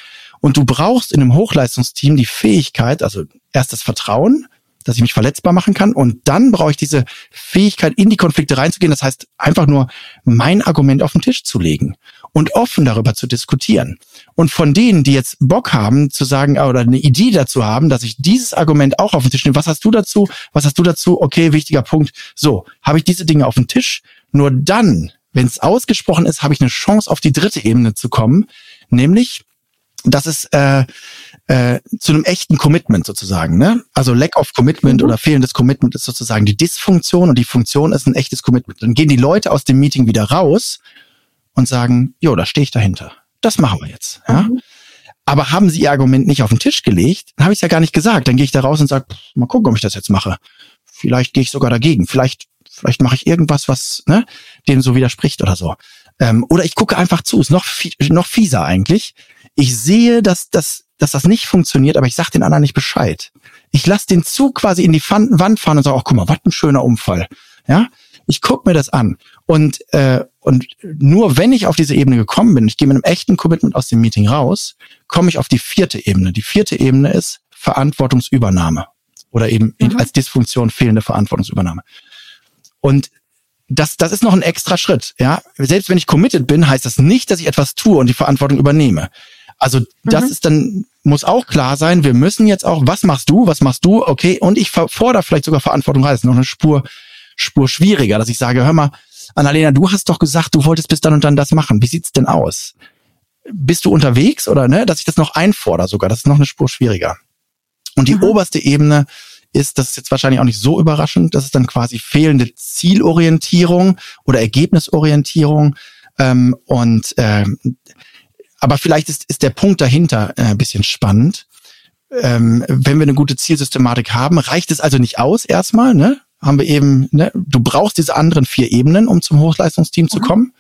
D: Und du brauchst in einem Hochleistungsteam die Fähigkeit, also erst das Vertrauen, dass ich mich verletzbar machen kann. Und dann brauche ich diese Fähigkeit, in die Konflikte reinzugehen. Das heißt, einfach nur mein Argument auf den Tisch zu legen und offen darüber zu diskutieren. Und von denen, die jetzt Bock haben, zu sagen, oder eine Idee dazu haben, dass ich dieses Argument auch auf den Tisch nehme. Was hast du dazu? Was hast du dazu? Okay, wichtiger Punkt. So, habe ich diese Dinge auf den Tisch. Nur dann wenn es ausgesprochen ist, habe ich eine Chance, auf die dritte Ebene zu kommen, nämlich, dass es äh, äh, zu einem echten Commitment sozusagen. Ne? Also Lack of Commitment mhm. oder fehlendes Commitment ist sozusagen die Dysfunktion und die Funktion ist ein echtes Commitment. Dann gehen die Leute aus dem Meeting wieder raus und sagen, jo, da stehe ich dahinter. Das machen wir jetzt. Ja? Mhm. Aber haben sie ihr Argument nicht auf den Tisch gelegt, dann habe ich es ja gar nicht gesagt. Dann gehe ich da raus und sage, mal gucken, ob ich das jetzt mache. Vielleicht gehe ich sogar dagegen. Vielleicht vielleicht mache ich irgendwas, was ne, dem so widerspricht oder so. Ähm, oder ich gucke einfach zu, ist noch, noch fieser eigentlich. Ich sehe, dass, dass, dass das nicht funktioniert, aber ich sage den anderen nicht Bescheid. Ich lasse den Zug quasi in die Wand fahren und sage, ach guck mal, was ein schöner Unfall. Ja, ich guck mir das an. Und, äh, und nur wenn ich auf diese Ebene gekommen bin, ich gehe mit einem echten Commitment aus dem Meeting raus, komme ich auf die vierte Ebene. Die vierte Ebene ist Verantwortungsübernahme oder eben mhm. als Dysfunktion fehlende Verantwortungsübernahme. Und das, das ist noch ein extra Schritt. Ja, selbst wenn ich committed bin, heißt das nicht, dass ich etwas tue und die Verantwortung übernehme. Also das mhm. ist dann muss auch klar sein. Wir müssen jetzt auch, was machst du, was machst du? Okay, und ich fordere vielleicht sogar Verantwortung rein. Das ist noch eine Spur Spur schwieriger, dass ich sage, hör mal, Annalena, du hast doch gesagt, du wolltest bis dann und dann das machen. Wie sieht's denn aus? Bist du unterwegs oder ne, dass ich das noch einfordere sogar? Das ist noch eine Spur schwieriger. Und die mhm. oberste Ebene ist, das ist jetzt wahrscheinlich auch nicht so überraschend, das ist dann quasi fehlende Zielorientierung oder Ergebnisorientierung. Ähm, und ähm, aber vielleicht ist, ist der Punkt dahinter äh, ein bisschen spannend. Ähm, wenn wir eine gute Zielsystematik haben, reicht es also nicht aus erstmal, ne? Haben wir eben, ne? Du brauchst diese anderen vier Ebenen, um zum Hochleistungsteam mhm. zu kommen.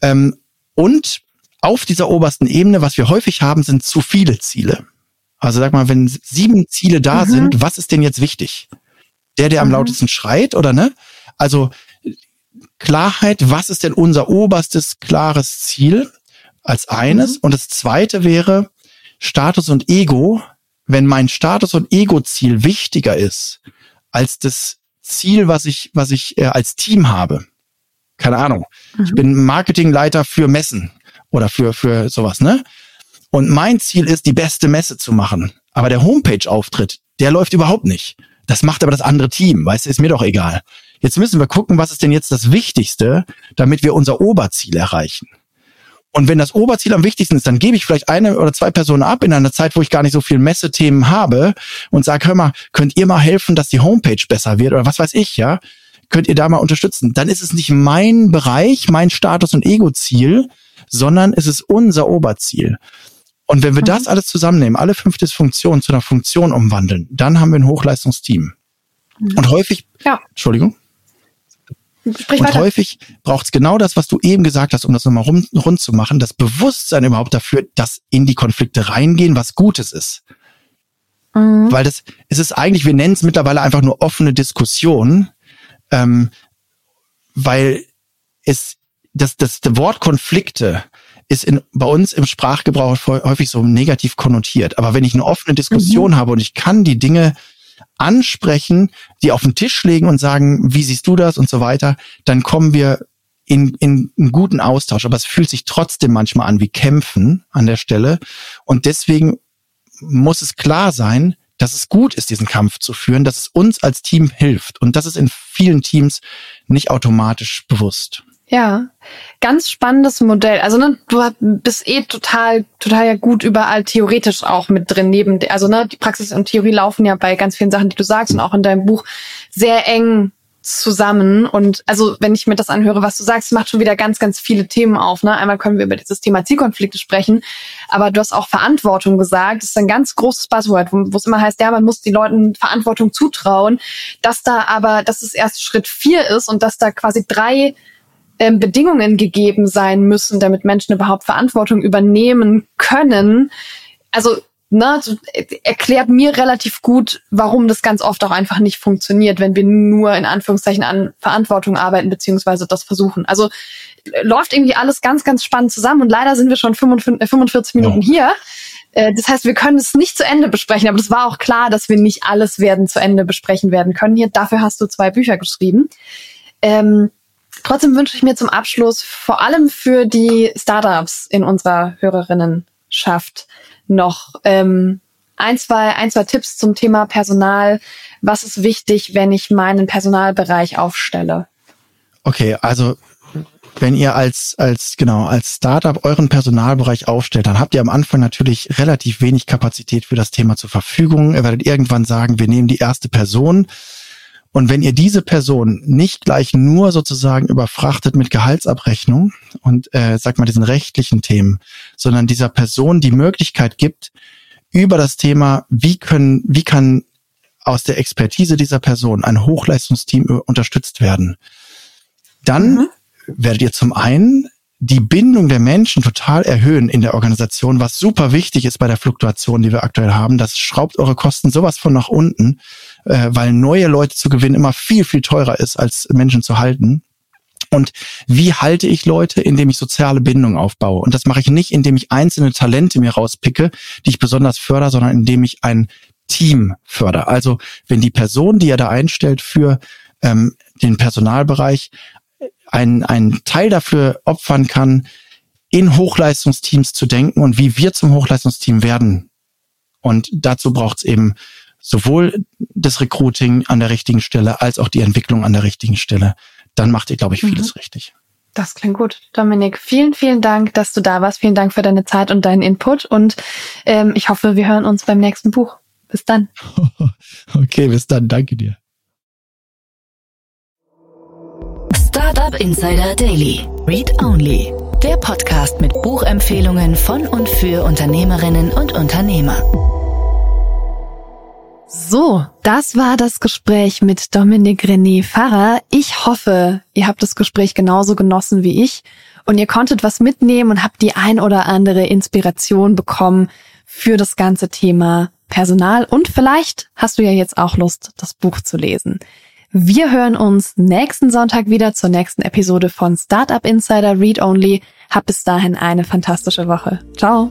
D: Ähm, und auf dieser obersten Ebene, was wir häufig haben, sind zu viele Ziele. Also sag mal, wenn sieben Ziele da mhm. sind, was ist denn jetzt wichtig? Der, der am mhm. lautesten schreit oder ne? Also Klarheit, was ist denn unser oberstes klares Ziel als eines? Mhm. Und das zweite wäre Status und Ego. Wenn mein Status und Ego-Ziel wichtiger ist als das Ziel, was ich, was ich äh, als Team habe. Keine Ahnung. Ich mhm. bin Marketingleiter für Messen oder für, für sowas, ne? Und mein Ziel ist, die beste Messe zu machen. Aber der Homepage-Auftritt, der läuft überhaupt nicht. Das macht aber das andere Team, weißt du, ist mir doch egal. Jetzt müssen wir gucken, was ist denn jetzt das Wichtigste, damit wir unser Oberziel erreichen. Und wenn das Oberziel am wichtigsten ist, dann gebe ich vielleicht eine oder zwei Personen ab in einer Zeit, wo ich gar nicht so viel Messethemen habe und sage, hör mal, könnt ihr mal helfen, dass die Homepage besser wird oder was weiß ich, ja? Könnt ihr da mal unterstützen? Dann ist es nicht mein Bereich, mein Status und Ego-Ziel, sondern es ist unser Oberziel. Und wenn wir mhm. das alles zusammennehmen, alle fünf Dysfunktionen zu einer Funktion umwandeln, dann haben wir ein Hochleistungsteam. Mhm. Und häufig, ja. Entschuldigung. Sprich und weiter. häufig braucht es genau das, was du eben gesagt hast, um das nochmal rund, rund zu machen, das Bewusstsein überhaupt dafür, dass in die Konflikte reingehen, was Gutes ist. Mhm. Weil das, es ist eigentlich, wir nennen es mittlerweile einfach nur offene Diskussion, ähm, weil es das, das, das Wort Konflikte ist in, bei uns im Sprachgebrauch häufig so negativ konnotiert. Aber wenn ich eine offene Diskussion mhm. habe und ich kann die Dinge ansprechen, die auf den Tisch legen und sagen, wie siehst du das und so weiter, dann kommen wir in, in einen guten Austausch. Aber es fühlt sich trotzdem manchmal an wie Kämpfen an der Stelle. Und deswegen muss es klar sein, dass es gut ist, diesen Kampf zu führen, dass es uns als Team hilft. Und das ist in vielen Teams nicht automatisch bewusst.
C: Ja, ganz spannendes Modell. Also ne, du bist eh total, total ja gut überall theoretisch auch mit drin. Neben, also ne, die Praxis und Theorie laufen ja bei ganz vielen Sachen, die du sagst und auch in deinem Buch sehr eng zusammen. Und also, wenn ich mir das anhöre, was du sagst, macht schon wieder ganz, ganz viele Themen auf. Ne? Einmal können wir über dieses Thema Zielkonflikte sprechen, aber du hast auch Verantwortung gesagt. Das ist ein ganz großes Buzzword, wo es immer heißt, ja, man muss die Leuten Verantwortung zutrauen, dass da aber, dass es erst Schritt vier ist und dass da quasi drei ähm, Bedingungen gegeben sein müssen, damit Menschen überhaupt Verantwortung übernehmen können. Also ne, äh, erklärt mir relativ gut, warum das ganz oft auch einfach nicht funktioniert, wenn wir nur in Anführungszeichen an Verantwortung arbeiten beziehungsweise das versuchen. Also äh, läuft irgendwie alles ganz, ganz spannend zusammen und leider sind wir schon 45, 45 Minuten ja. hier. Äh, das heißt, wir können es nicht zu Ende besprechen, aber es war auch klar, dass wir nicht alles werden zu Ende besprechen werden können hier. Dafür hast du zwei Bücher geschrieben. Ähm, Trotzdem wünsche ich mir zum Abschluss vor allem für die Startups in unserer Hörerinnenschaft noch ähm, ein, zwei, ein, zwei Tipps zum Thema Personal. Was ist wichtig, wenn ich meinen Personalbereich aufstelle?
D: Okay, also wenn ihr als, als, genau, als Startup euren Personalbereich aufstellt, dann habt ihr am Anfang natürlich relativ wenig Kapazität für das Thema zur Verfügung. Ihr werdet irgendwann sagen, wir nehmen die erste Person, und wenn ihr diese Person nicht gleich nur sozusagen überfrachtet mit Gehaltsabrechnung und äh, sag mal diesen rechtlichen Themen, sondern dieser Person die Möglichkeit gibt, über das Thema, wie können, wie kann aus der Expertise dieser Person ein Hochleistungsteam unterstützt werden, dann mhm. werdet ihr zum einen die Bindung der Menschen total erhöhen in der Organisation, was super wichtig ist bei der Fluktuation, die wir aktuell haben. Das schraubt eure Kosten sowas von nach unten, äh, weil neue Leute zu gewinnen immer viel, viel teurer ist, als Menschen zu halten. Und wie halte ich Leute, indem ich soziale Bindung aufbaue? Und das mache ich nicht, indem ich einzelne Talente mir rauspicke, die ich besonders fördere, sondern indem ich ein Team fördere. Also wenn die Person, die er da einstellt für ähm, den Personalbereich, ein, ein Teil dafür opfern kann, in Hochleistungsteams zu denken und wie wir zum Hochleistungsteam werden. Und dazu braucht es eben sowohl das Recruiting an der richtigen Stelle als auch die Entwicklung an der richtigen Stelle. Dann macht ihr, glaube ich, vieles mhm. richtig.
C: Das klingt gut. Dominik, vielen, vielen Dank, dass du da warst. Vielen Dank für deine Zeit und deinen Input. Und ähm, ich hoffe, wir hören uns beim nächsten Buch. Bis dann.
D: Okay, bis dann. Danke dir.
A: Startup Insider Daily. Read Only. Der Podcast mit Buchempfehlungen von und für Unternehmerinnen und Unternehmer.
C: So, das war das Gespräch mit Dominik René Farrer. Ich hoffe, ihr habt das Gespräch genauso genossen wie ich und ihr konntet was mitnehmen und habt die ein oder andere Inspiration bekommen für das ganze Thema Personal und vielleicht hast du ja jetzt auch Lust, das Buch zu lesen. Wir hören uns nächsten Sonntag wieder zur nächsten Episode von Startup Insider Read Only. Hab bis dahin eine fantastische Woche. Ciao.